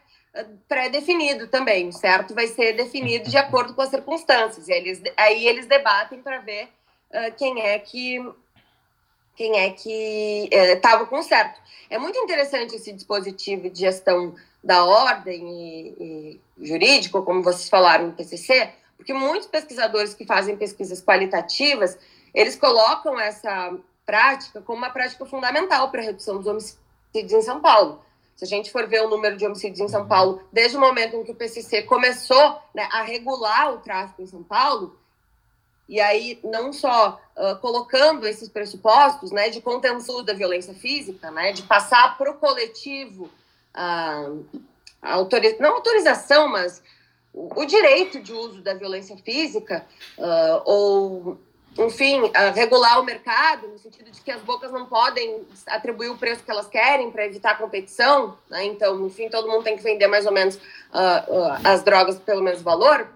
pré-definido também. Certo vai ser definido de acordo com as circunstâncias. E eles, aí eles debatem para ver uh, quem é que quem é que estava uh, com certo. É muito interessante esse dispositivo de gestão da ordem e, e jurídico, como vocês falaram no PCC, porque muitos pesquisadores que fazem pesquisas qualitativas, eles colocam essa prática como uma prática fundamental para a redução dos homicídios em São Paulo. Se a gente for ver o número de homicídios em São. Paulo, desde o momento em que o PCC começou né, a regular o tráfico em São Paulo, e aí não só uh, colocando esses pressupostos né, de contenção da violência física, né, de passar para o coletivo a autoriz... não autorização, mas o, o, direito de uso da violência física, uh, ou enfim, regular o mercado, no sentido de que as bocas não podem atribuir o preço que elas querem para evitar a competição, né? então, enfim, todo mundo tem que vender mais ou menos uh, uh, as drogas pelo mesmo valor.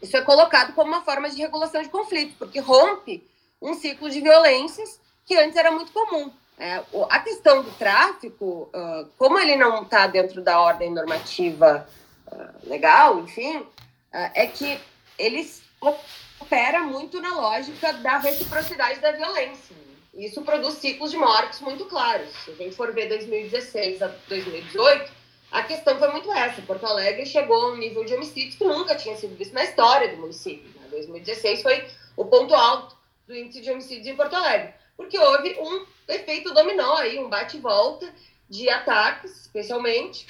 Isso é colocado como uma forma de regulação de conflito, porque rompe um ciclo de violências que antes era muito comum. É, a questão do tráfico, uh, como ele não está dentro da ordem normativa legal, enfim, é que eles opera muito na lógica da reciprocidade da violência. Isso produz ciclos de mortes muito claros. Se a gente for ver 2016 a 2018, a questão foi muito essa. Porto Alegre chegou a um nível de homicídios que nunca tinha sido visto na história do município. 2016 foi o ponto alto do índice de homicídios em Porto Alegre, porque houve um efeito dominó aí, um bate-volta de ataques, especialmente,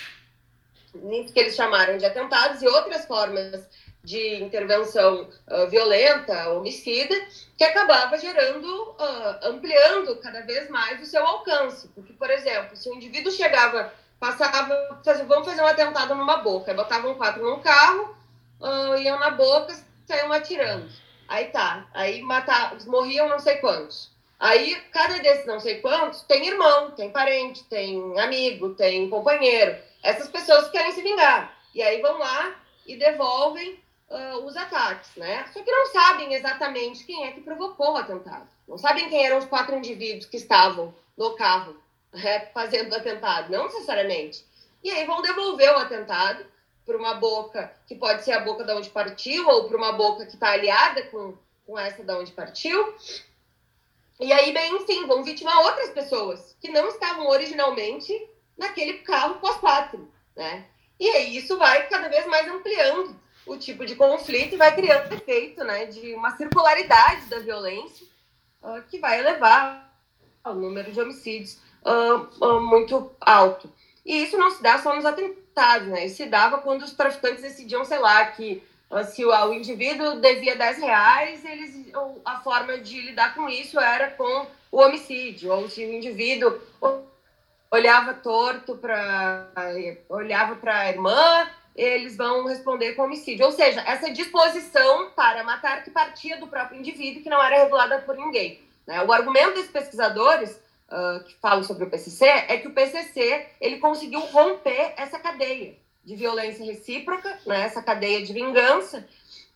que eles chamaram de atentados e outras formas de intervenção uh, violenta, homicida, que acabava gerando, uh, ampliando cada vez mais o seu alcance. Porque, por exemplo, se o indivíduo chegava, passava, fazia, vamos fazer um atentado numa boca, botavam quatro num carro, uh, iam na boca, saíam atirando. Aí tá, aí matavam, morriam não sei quantos. Aí, cada desses não sei quantos tem irmão, tem parente, tem amigo, tem companheiro. Essas pessoas querem se vingar. E aí vão lá e devolvem uh, os ataques, né? Só que não sabem exatamente quem é que provocou o atentado. Não sabem quem eram os quatro indivíduos que estavam no carro né, fazendo o atentado, não necessariamente. E aí vão devolver o atentado para uma boca que pode ser a boca da onde partiu ou para uma boca que está aliada com, com essa da onde partiu. E aí, bem, enfim, vão vitimar outras pessoas que não estavam originalmente naquele carro pós-quatro, né? E aí isso vai cada vez mais ampliando o tipo de conflito e vai criando efeito né, de uma circularidade da violência uh, que vai elevar o número de homicídios uh, uh, muito alto. E isso não se dá só nos atentados, né? Isso se dava quando os traficantes decidiam, sei lá, que se o, o, indivíduo devia 10 reais, eles, a forma de lidar com isso era com o homicídio, ou se o indivíduo olhava torto para olhava para a irmã eles vão responder com homicídio. Ou seja, essa disposição para matar que partia do próprio indivíduo, que não era regulada por ninguém. Né? O argumento desses pesquisadores uh, que falam sobre o PCC é que o PCC ele conseguiu romper essa cadeia de violência recíproca, né? essa cadeia de vingança,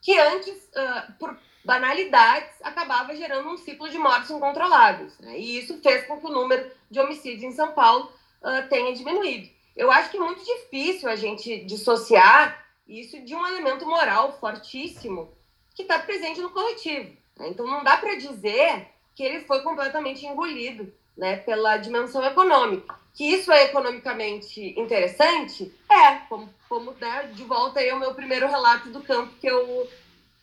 que antes, uh, por banalidades, acabava gerando um ciclo de mortes incontroláveis. Né? E isso fez com que o número de homicídios em São Paulo uh, tenha diminuído eu acho que é muito difícil a gente dissociar isso de um elemento moral fortíssimo que está presente no coletivo. Né? Então, não dá para dizer que ele foi completamente engolido né, pela dimensão econômica. Que isso é economicamente interessante? É, como, como né, de volta aí ao meu primeiro relato do campo que eu,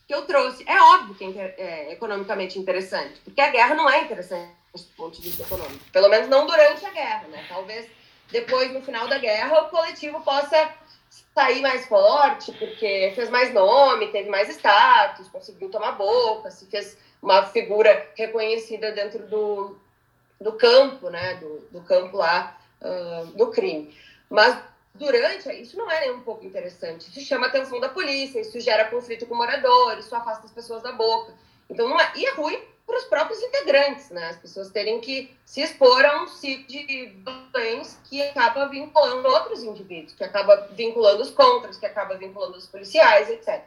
que eu trouxe. É óbvio que é, é economicamente interessante, porque a guerra não é interessante do ponto de vista econômico. Pelo menos não durante a guerra, né? Talvez depois, no final da guerra, o coletivo possa sair mais forte, porque fez mais nome, teve mais status, conseguiu tomar boca, se fez uma figura reconhecida dentro do, do campo, né, do, do campo lá uh, do crime. Mas durante, isso não é nem um pouco interessante. Isso chama a atenção da polícia, isso gera conflito com moradores, isso afasta as pessoas da boca. Então, não é, e é ruim para os próprios integrantes, né? As pessoas terem que se expor a um ciclo de violência que acaba vinculando outros indivíduos, que acaba vinculando os contras, que acaba vinculando os policiais, etc.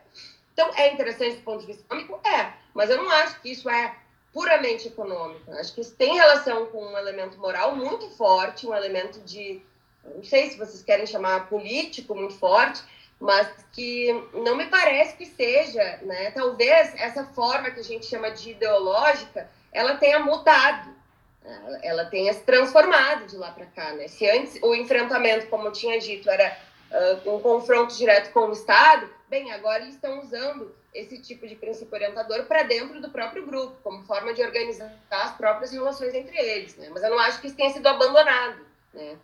Então, é interessante do ponto de vista econômico? É, mas eu não acho que isso é puramente econômico. Acho que isso tem relação com um elemento moral muito forte, um elemento de, não sei se vocês querem chamar político muito forte, mas que não me parece que seja, né? Talvez essa forma que a gente chama de ideológica, ela tenha mudado. ela tenha se transformado de lá para cá, né? Se antes o enfrentamento, como eu tinha dito, era uh, um confronto direto com o Estado, bem, agora eles estão usando esse tipo de princípio orientador para dentro do próprio grupo, como forma de organizar as próprias relações entre eles, né? Mas eu não acho que isso tenha sido abandonado, né?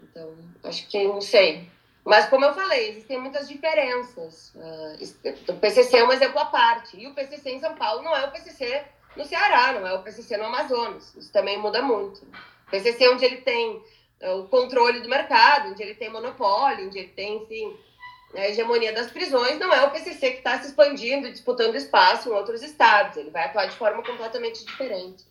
Então, acho que não sei. Mas, como eu falei, existem muitas diferenças. Uh, o PCC é um exemplo à parte. E o PCC em São Paulo não é o PCC no Ceará, não é o PCC no Amazonas. Isso também muda muito. O PCC é onde ele tem uh, o controle do mercado, onde ele tem monopólio, onde ele tem, enfim, a hegemonia das prisões, não é o PCC que está se expandindo, disputando espaço em outros estados. Ele vai atuar de forma completamente diferente.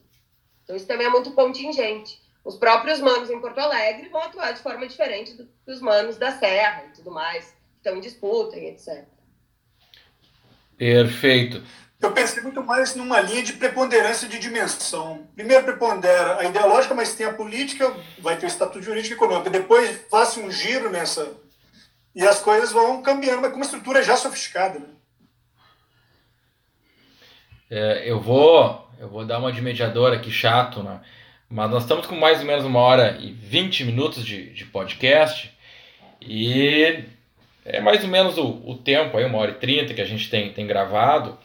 Então, isso também é muito contingente. Os próprios manos em Porto Alegre vão atuar de forma diferente do, dos manos da Serra e tudo mais, que estão em disputa e etc. Perfeito. Eu pensei muito mais numa linha de preponderância de dimensão. Primeiro prepondera a ideológica, mas tem a política, vai ter o estatuto jurídico e econômico. Depois faça um giro nessa e as coisas vão cambiando, mas com uma estrutura já sofisticada. Né? É, eu vou eu vou dar uma de mediador aqui chato, né? Mas nós estamos com mais ou menos uma hora e 20 minutos de, de podcast e é mais ou menos o, o tempo aí, uma hora e trinta que a gente tem, tem gravado.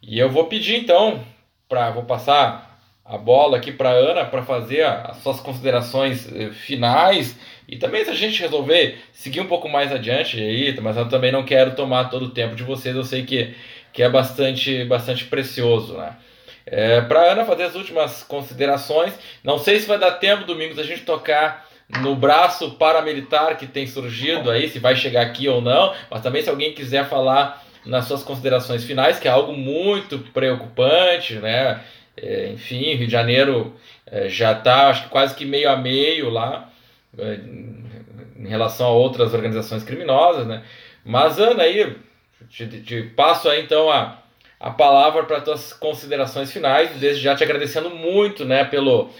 E eu vou pedir então, para vou passar a bola aqui para Ana para fazer as suas considerações eh, finais e também se a gente resolver seguir um pouco mais adiante aí, mas eu também não quero tomar todo o tempo de vocês, eu sei que, que é bastante, bastante precioso, né? É, para Ana fazer as últimas considerações, não sei se vai dar tempo domingo a gente tocar no braço paramilitar que tem surgido aí, se vai chegar aqui ou não, mas também se alguém quiser falar nas suas considerações finais, que é algo muito preocupante, né? É, enfim, Rio de Janeiro é, já está, acho que quase que meio a meio lá, é, em relação a outras organizações criminosas, né? Mas, Ana, aí, te, te passo aí então a, a palavra para tuas considerações finais, desde já te agradecendo muito, né, pelo,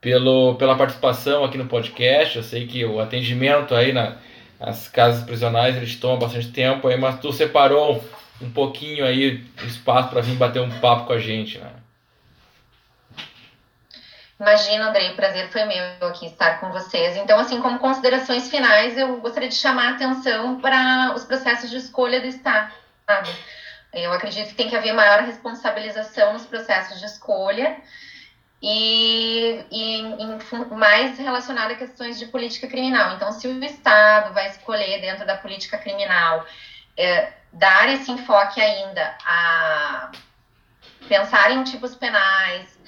pelo, pela participação aqui no podcast. Eu sei que o atendimento aí na, nas casas prisionais eles tomam bastante tempo aí, mas tu separou um pouquinho aí espaço para vir bater um papo com a gente, né? Imagina, Andrei, o prazer foi meu aqui estar com vocês. Então, assim, como considerações finais, eu gostaria de chamar a atenção para os processos de escolha do Estado. Eu acredito que tem que haver maior responsabilização nos processos de escolha e, e em, mais relacionado a questões de política criminal. Então, se o Estado vai escolher dentro da política criminal é, dar esse enfoque ainda a pensar em tipos penais,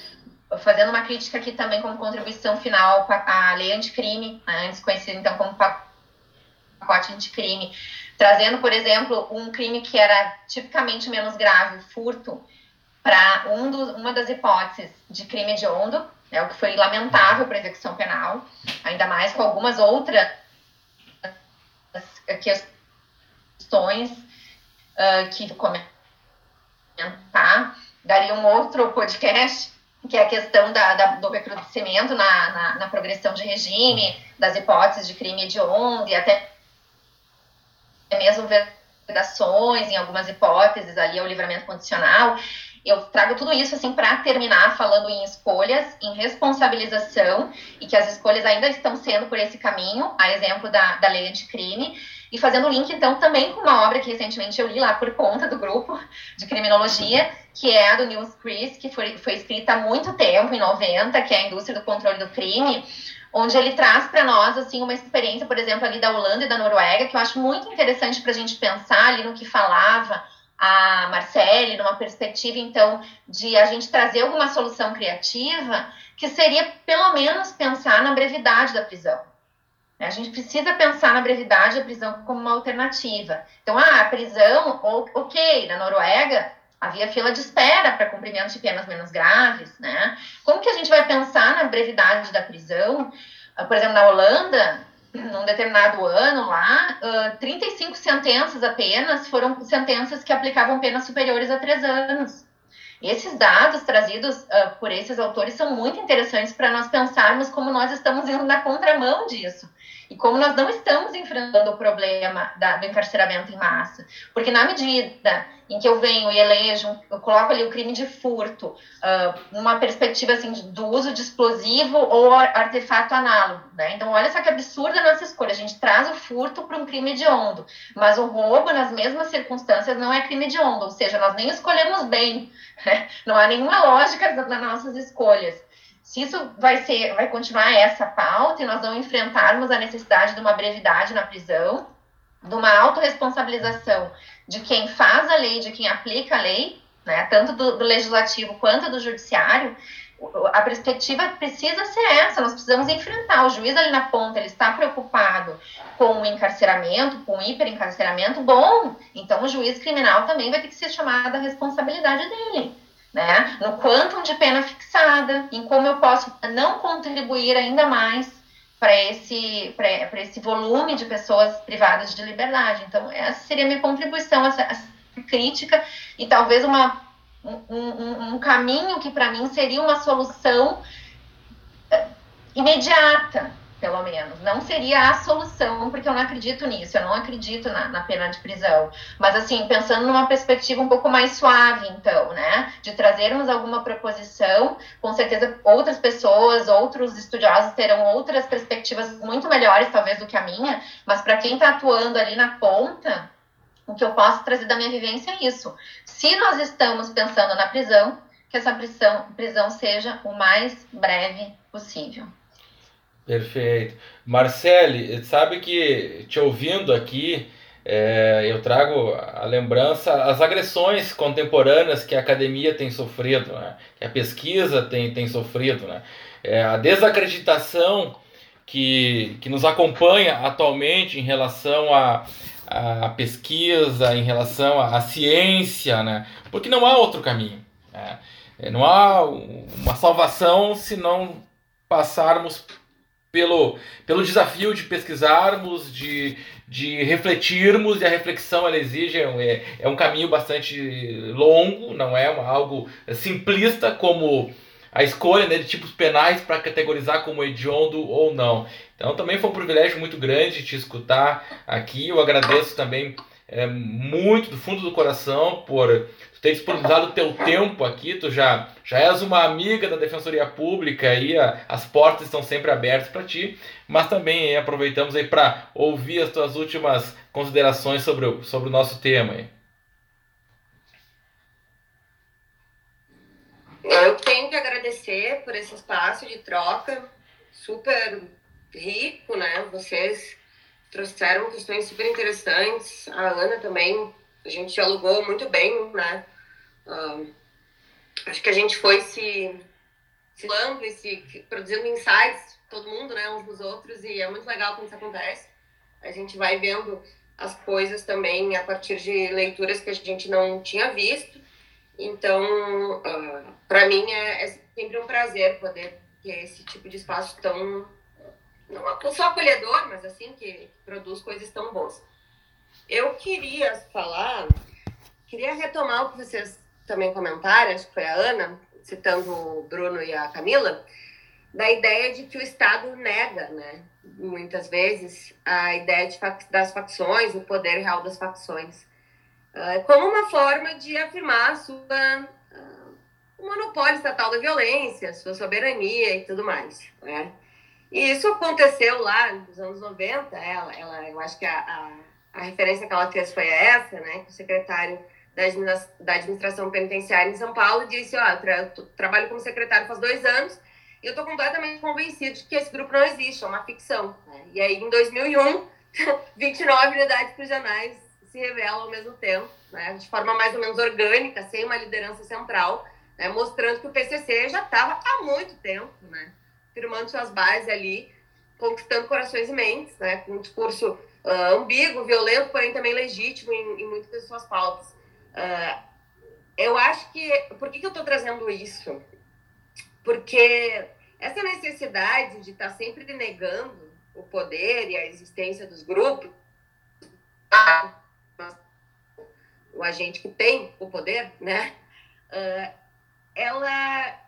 fazendo uma crítica aqui também como contribuição final à lei anticrime, né, antes conhecida então como pacote anticrime, trazendo, por exemplo, um crime que era tipicamente menos grave, furto, para um uma das hipóteses de crime hediondo, né, o que foi lamentável para a execução penal, ainda mais com algumas outras questões uh, que comentar, daria um outro podcast, que é a questão da, da do recrudescimento na, na, na, progressão de regime, das hipóteses de crime hediondo e até mesmo vedações em algumas hipóteses ali ao livramento condicional. Eu trago tudo isso assim para terminar falando em escolhas, em responsabilização e que as escolhas ainda estão sendo por esse caminho, a exemplo da, da lei anticrime e fazendo link, então, também com uma obra que recentemente eu li lá por conta do grupo de criminologia, que é a do Nils Chris, que foi, foi escrita há muito tempo, em 90, que é a Indústria do Controle do Crime, onde ele traz para nós, assim, uma experiência, por exemplo, ali da Holanda e da Noruega, que eu acho muito interessante para a gente pensar ali no que falava a Marcele, numa perspectiva, então, de a gente trazer alguma solução criativa, que seria, pelo menos, pensar na brevidade da prisão. A gente precisa pensar na brevidade da prisão como uma alternativa. Então, ah, a prisão, ok, na Noruega havia fila de espera para cumprimento de penas menos graves, né? Como que a gente vai pensar na brevidade da prisão? Ah, por exemplo, na Holanda, num determinado ano lá, 35 ah, sentenças apenas foram sentenças que aplicavam penas superiores a três anos. Esses dados trazidos uh, por esses autores são muito interessantes para nós pensarmos como nós estamos indo na contramão disso. E como nós não estamos enfrentando o problema da, do encarceramento em massa. Porque na medida em que eu venho e elejo, eu coloco ali o crime de furto, uh, numa perspectiva assim do uso de explosivo ou artefato análogo, né? Então olha só que absurda a nossa escolha, a gente traz o furto para um crime de hediondo, mas o roubo nas mesmas circunstâncias não é crime de hediondo, ou seja, nós nem escolhemos bem, né? não há nenhuma lógica nas nossas escolhas. Se isso vai ser, vai continuar essa pauta e nós não enfrentarmos a necessidade de uma brevidade na prisão, de uma autorresponsabilização de quem faz a lei, de quem aplica a lei, né, tanto do, do legislativo quanto do judiciário, a perspectiva precisa ser essa, nós precisamos enfrentar. O juiz ali na ponta, ele está preocupado com o encarceramento, com o hiperencarceramento, bom, então o juiz criminal também vai ter que ser chamado à responsabilidade dele né? No quantum de pena fixada, em como eu posso não contribuir ainda mais para esse, esse volume de pessoas privadas de liberdade. Então, essa seria a minha contribuição, essa, essa crítica, e talvez uma, um, um, um caminho que para mim seria uma solução eh, imediata, pelo menos. Não seria a solução, porque eu não acredito nisso, eu não acredito na, na, pena de prisão. Mas, assim, pensando numa perspectiva um pouco mais suave, então, né? De trazermos alguma proposição, com certeza outras pessoas, outros estudiosos terão outras perspectivas muito melhores, talvez, do que a minha, mas para quem está atuando ali na ponta, o que eu posso trazer da minha vivência é isso. Se nós estamos pensando na prisão, que essa prisão, prisão seja o mais breve possível. Perfeito. Marcele, sabe que te ouvindo aqui, é, eu trago a lembrança as agressões contemporâneas que a academia tem sofrido, né? que a pesquisa tem, tem sofrido, né? É, a desacreditação que, que nos acompanha atualmente em relação à a, a, pesquisa, em relação à, ciência, né? porque não há outro caminho. Né? É, não há uma salvação se não passarmos pelo, pelo desafio de pesquisarmos, de, de refletirmos, e a reflexão ela exige, é, é um caminho bastante longo, não é algo simplista como a escolha né, de tipos penais para categorizar como hediondo ou não. Então também foi um privilégio muito grande te escutar aqui, eu agradeço também é, muito do fundo do coração por ter disponibilizado o teu tempo aqui, tu já, já és uma amiga da Defensoria Pública e a, as portas estão sempre abertas para ti, mas também aproveitamos aí para ouvir as tuas últimas considerações sobre o, sobre o nosso tema. Aí. Eu tenho que agradecer por esse espaço de troca, super rico, né? Vocês trouxeram questões super interessantes, a Ana também a gente dialogou muito bem, né? Acho que a gente foi se falando e se produzindo insights, todo mundo, né, uns dos outros, e é muito legal quando isso acontece. A gente vai vendo as coisas também a partir de leituras que a gente não tinha visto. Então, uh, ah, para mim é, é, sempre um prazer poder ter esse tipo de espaço tão não só acolhedor, mas assim que produz coisas tão boas. Eu queria falar, queria retomar o que vocês também comentaram, acho que foi a Ana, citando o Bruno e a Camila, da ideia de que o Estado nega, né, muitas vezes, a ideia de, das facções, o poder real das facções, uh, como uma forma de afirmar sua uh, o monopólio estatal da violência, sua soberania e tudo mais, né? E isso aconteceu lá nos anos 90, ela, ela eu acho que a, a referência que ela fez foi essa, né? Que o secretário da administração penitenciária em São Paulo disse: Ó, tra trabalho como secretário faz dois anos e eu estou completamente convencido de que esse grupo não existe, é uma ficção. Né? E aí, em 2001, 29 unidades prisionais se revelam ao mesmo tempo, né? de forma mais ou menos orgânica, sem uma liderança central, né? mostrando que o PCC já estava há muito tempo, né? firmando suas bases ali, conquistando corações e mentes, né? com um discurso uh, ambíguo, violento, porém também legítimo em, em muitas das suas pautas. Uh, eu acho que. Por que, que eu estou trazendo isso? Porque essa necessidade de estar tá sempre negando o poder e a existência dos grupos, o agente que tem o poder, né? Uh, ela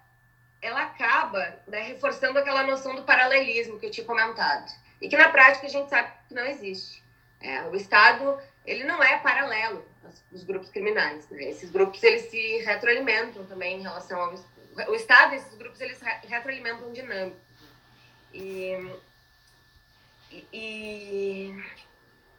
ela acaba né, reforçando aquela noção do paralelismo que eu tinha comentado. E que na prática a gente sabe que não existe. É, o Estado, ele não é paralelo aos grupos criminais. Né? Esses grupos, eles se retroalimentam também em relação ao... O Estado esses grupos, eles retroalimentam dinâmica. E, e,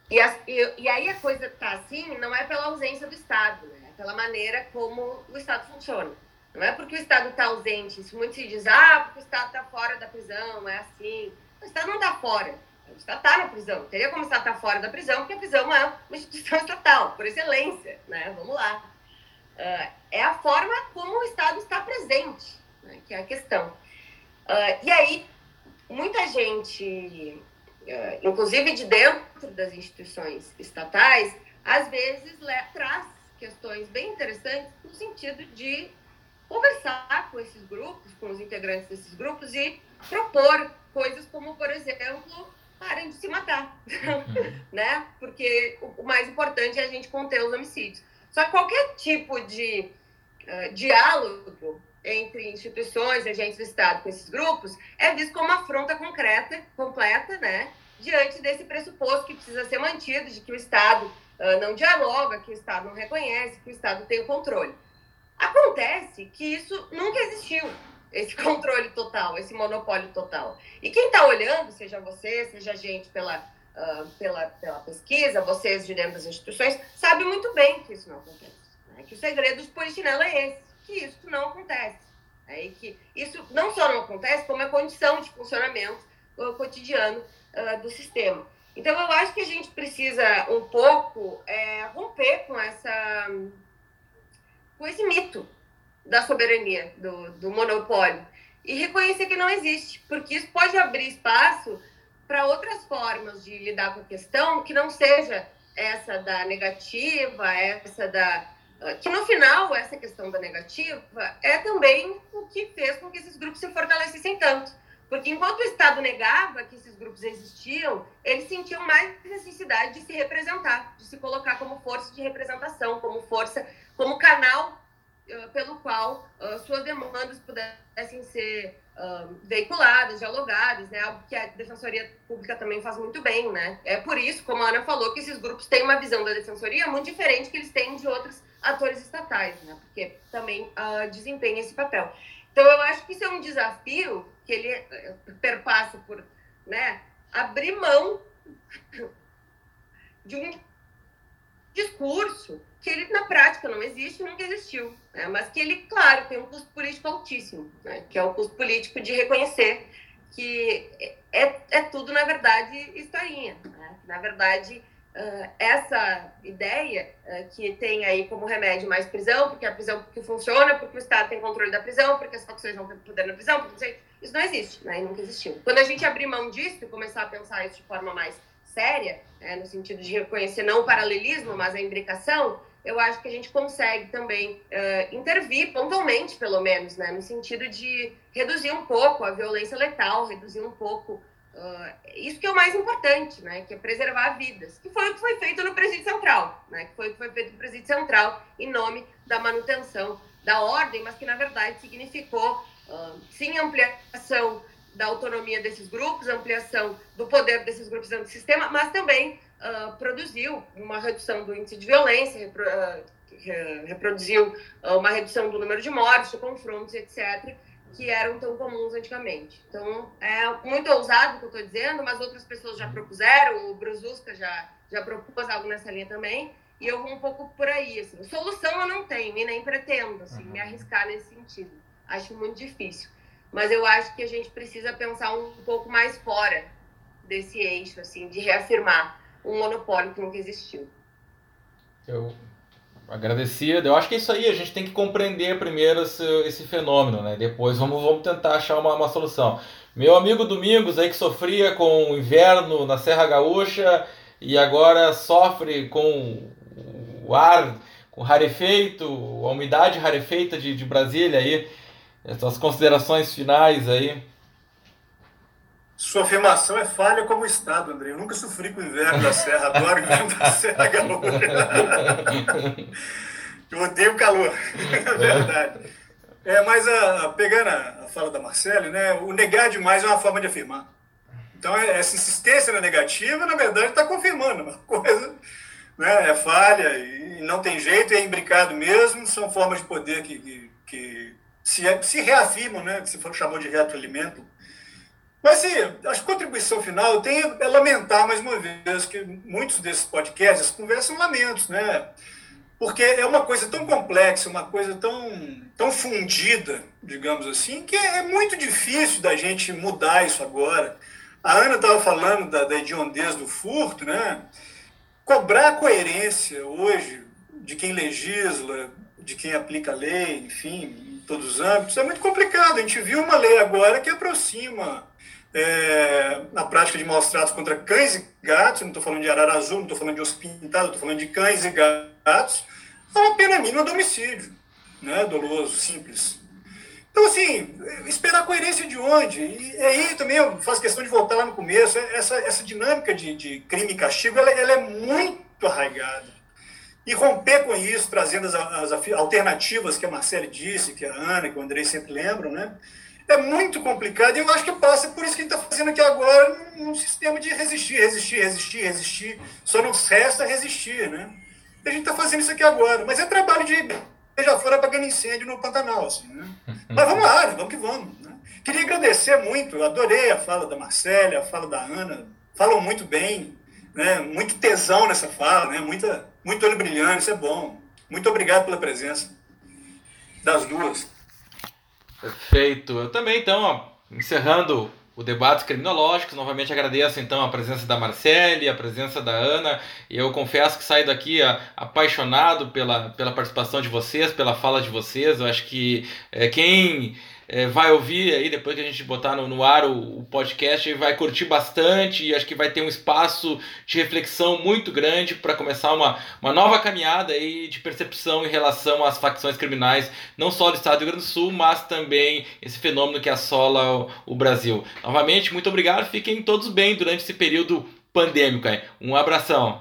e, e, e, aí a coisa tá assim, não é pela ausência do Estado, né? é pela maneira como o Estado funciona. Não é porque o Estado está ausente, isso muito se diz, ah, porque o Estado está fora da prisão, é assim. O Estado não está fora, o Estado está na prisão. Teria como o Estado estar tá fora da prisão, porque a prisão é uma instituição estatal, por excelência, né? Vamos lá. Uh, é a forma como o Estado está presente, né? que é a questão. Uh, e aí, muita gente, uh, inclusive de dentro das instituições estatais, às vezes traz questões bem interessantes no sentido de conversar com esses grupos, com os integrantes desses grupos e propor coisas como, por exemplo, parem de se matar, uhum. né? Porque o, mais importante é a gente conter os homicídios. Só que qualquer tipo de uh, diálogo entre instituições, agentes do Estado com esses grupos é visto como uma afronta concreta, completa, né? Diante desse pressuposto que precisa ser mantido de que o Estado uh, não dialoga, que o Estado não reconhece, que o Estado tem o controle. Acontece que isso nunca existiu, esse controle total, esse monopólio total. E quem está olhando, seja você, seja a gente pela, uh, pela, pela pesquisa, vocês de dentro das instituições, sabe muito bem que isso não acontece. Né? Que o segredo de Polichinela é esse, que isso não acontece. É, e que isso não só não acontece, como é condição de funcionamento cotidiano uh, do sistema. Então, eu acho que a gente precisa um pouco é, romper com essa com esse mito da soberania, do, do monopólio, e reconhecer que não existe, porque isso pode abrir espaço para outras formas de lidar com a questão que não seja essa da negativa, essa da. Que no final, essa questão da negativa é também o que fez com que esses grupos se fortalecessem tanto. Porque enquanto o Estado negava que esses grupos existiam, eles sentiam mais necessidade de se representar, de se colocar como força de representação, como força como canal pelo qual uh, suas demandas pudessem ser uh, veiculadas, dialogadas, né? Algo que a Defensoria Pública também faz muito bem, né? É por isso, como a Ana falou, que esses grupos têm uma visão da Defensoria muito diferente que eles têm de outros atores estatais, né? Porque também uh, desempenham esse papel. Então, eu acho que isso é um desafio que ele perpassa por, né? Abrir mão de um discurso que ele na prática não existe e nunca existiu, né? mas que ele, claro, tem um custo político altíssimo, né? que é o custo político de reconhecer que é, é tudo, na verdade, historinha. Né? Na verdade, uh, essa ideia uh, que tem aí como remédio mais prisão, porque a prisão que funciona, porque o Estado tem controle da prisão, porque as facções não têm poder na prisão, porque isso não existe, né? e nunca existiu. Quando a gente abrir mão disso e começar a pensar isso de forma mais séria, né? no sentido de reconhecer não o paralelismo, mas a imbricação, eu acho que a gente consegue também uh, intervir pontualmente, pelo menos, né, no sentido de reduzir um pouco a violência letal, reduzir um pouco uh, isso que é o mais importante, né, que é preservar vidas, que foi o que foi feito no Presídio Central, né, que foi o que foi feito no Presídio Central em nome da manutenção da ordem, mas que na verdade significou uh, sim ampliação da autonomia desses grupos, ampliação do poder desses grupos dentro do sistema, mas também uh, produziu uma redução do índice de violência, repro, uh, reproduziu uh, uma redução do número de mortes, de confrontos, etc., que eram tão comuns antigamente. Então, é muito ousado o que eu estou dizendo, mas outras pessoas já propuseram, o Brususka já, já propôs algo nessa linha também, e eu vou um pouco por aí. Assim. Solução eu não tenho e nem pretendo assim, me arriscar nesse sentido. Acho muito difícil. Mas eu acho que a gente precisa pensar um pouco mais fora desse eixo, assim, de reafirmar um monopólio que nunca existiu. Eu agradecia. Eu acho que é isso aí, a gente tem que compreender primeiro esse, esse fenômeno, né? Depois vamos, vamos tentar achar uma, uma solução. Meu amigo Domingos aí que sofria com o inverno na Serra Gaúcha e agora sofre com o ar com rarefeito, a umidade rarefeita de, de Brasília aí. Essas considerações finais aí. Sua afirmação é falha como Estado, André. Eu nunca sofri com o inverno da Serra, adoro o inverno da Serra Gaúcha. Eu odeio o calor, é verdade. É, mas a, pegando a, fala da Marcele, né, o negar demais é uma forma de afirmar. Então, é, essa insistência na negativa, na verdade, está confirmando uma coisa, né, é falha e não tem jeito, é imbricado mesmo, são formas de poder que, que, que se, se reafirmam, né, que se for, chamou de retroalimento. Mas, sim, a contribuição final tem é lamentar, mais uma vez, que muitos desses podcasts conversam lamentos, né? Porque é uma coisa tão complexa, uma coisa tão, tão fundida, digamos assim, que é muito difícil da gente mudar isso agora. A Ana estava falando da, da hediondez do furto, né? Cobrar coerência hoje de quem legisla, de quem aplica a lei, enfim, em todos os âmbitos, é muito complicado. A gente viu uma lei agora que aproxima é, na prática de maus tratos contra cães e gatos, não estou falando de arara azul, não estou falando de osso pintado, estou falando de cães e gatos, é uma pena mínima de homicídio, né, doloso, simples. Então, assim, esperar coerência de onde? E aí também eu faço questão de voltar lá no começo, essa, essa dinâmica de, de crime e castigo, ela, ela é muito arraigada. E romper com isso, trazendo as, as alternativas que a Marcele disse, que a Ana, que o Andrei sempre lembram, né? É muito complicado e eu acho que passa por isso que a gente está fazendo aqui agora, num sistema de resistir, resistir, resistir, resistir. Só não resta resistir, né? E a gente está fazendo isso aqui agora. Mas é trabalho de já fora apagando incêndio no Pantanal, assim, né? Mas vamos lá, né? vamos que vamos. Né? Queria agradecer muito, eu adorei a fala da Marcélia, a fala da Ana, falam muito bem, né? Muito tesão nessa fala, né? Muita, muito olho brilhante, isso é bom. Muito obrigado pela presença das duas. Perfeito. Eu também, então, ó, encerrando o debate criminológico, novamente agradeço então a presença da Marcele, a presença da Ana, e eu confesso que saio daqui apaixonado pela, pela participação de vocês, pela fala de vocês. Eu acho que é, quem é, vai ouvir aí depois que a gente botar no, no ar o, o podcast vai curtir bastante e acho que vai ter um espaço de reflexão muito grande para começar uma, uma nova caminhada aí de percepção em relação às facções criminais, não só do estado do Rio Grande do Sul, mas também esse fenômeno que assola o, o Brasil. Novamente, muito obrigado, fiquem todos bem durante esse período pandêmico. Aí. Um abração.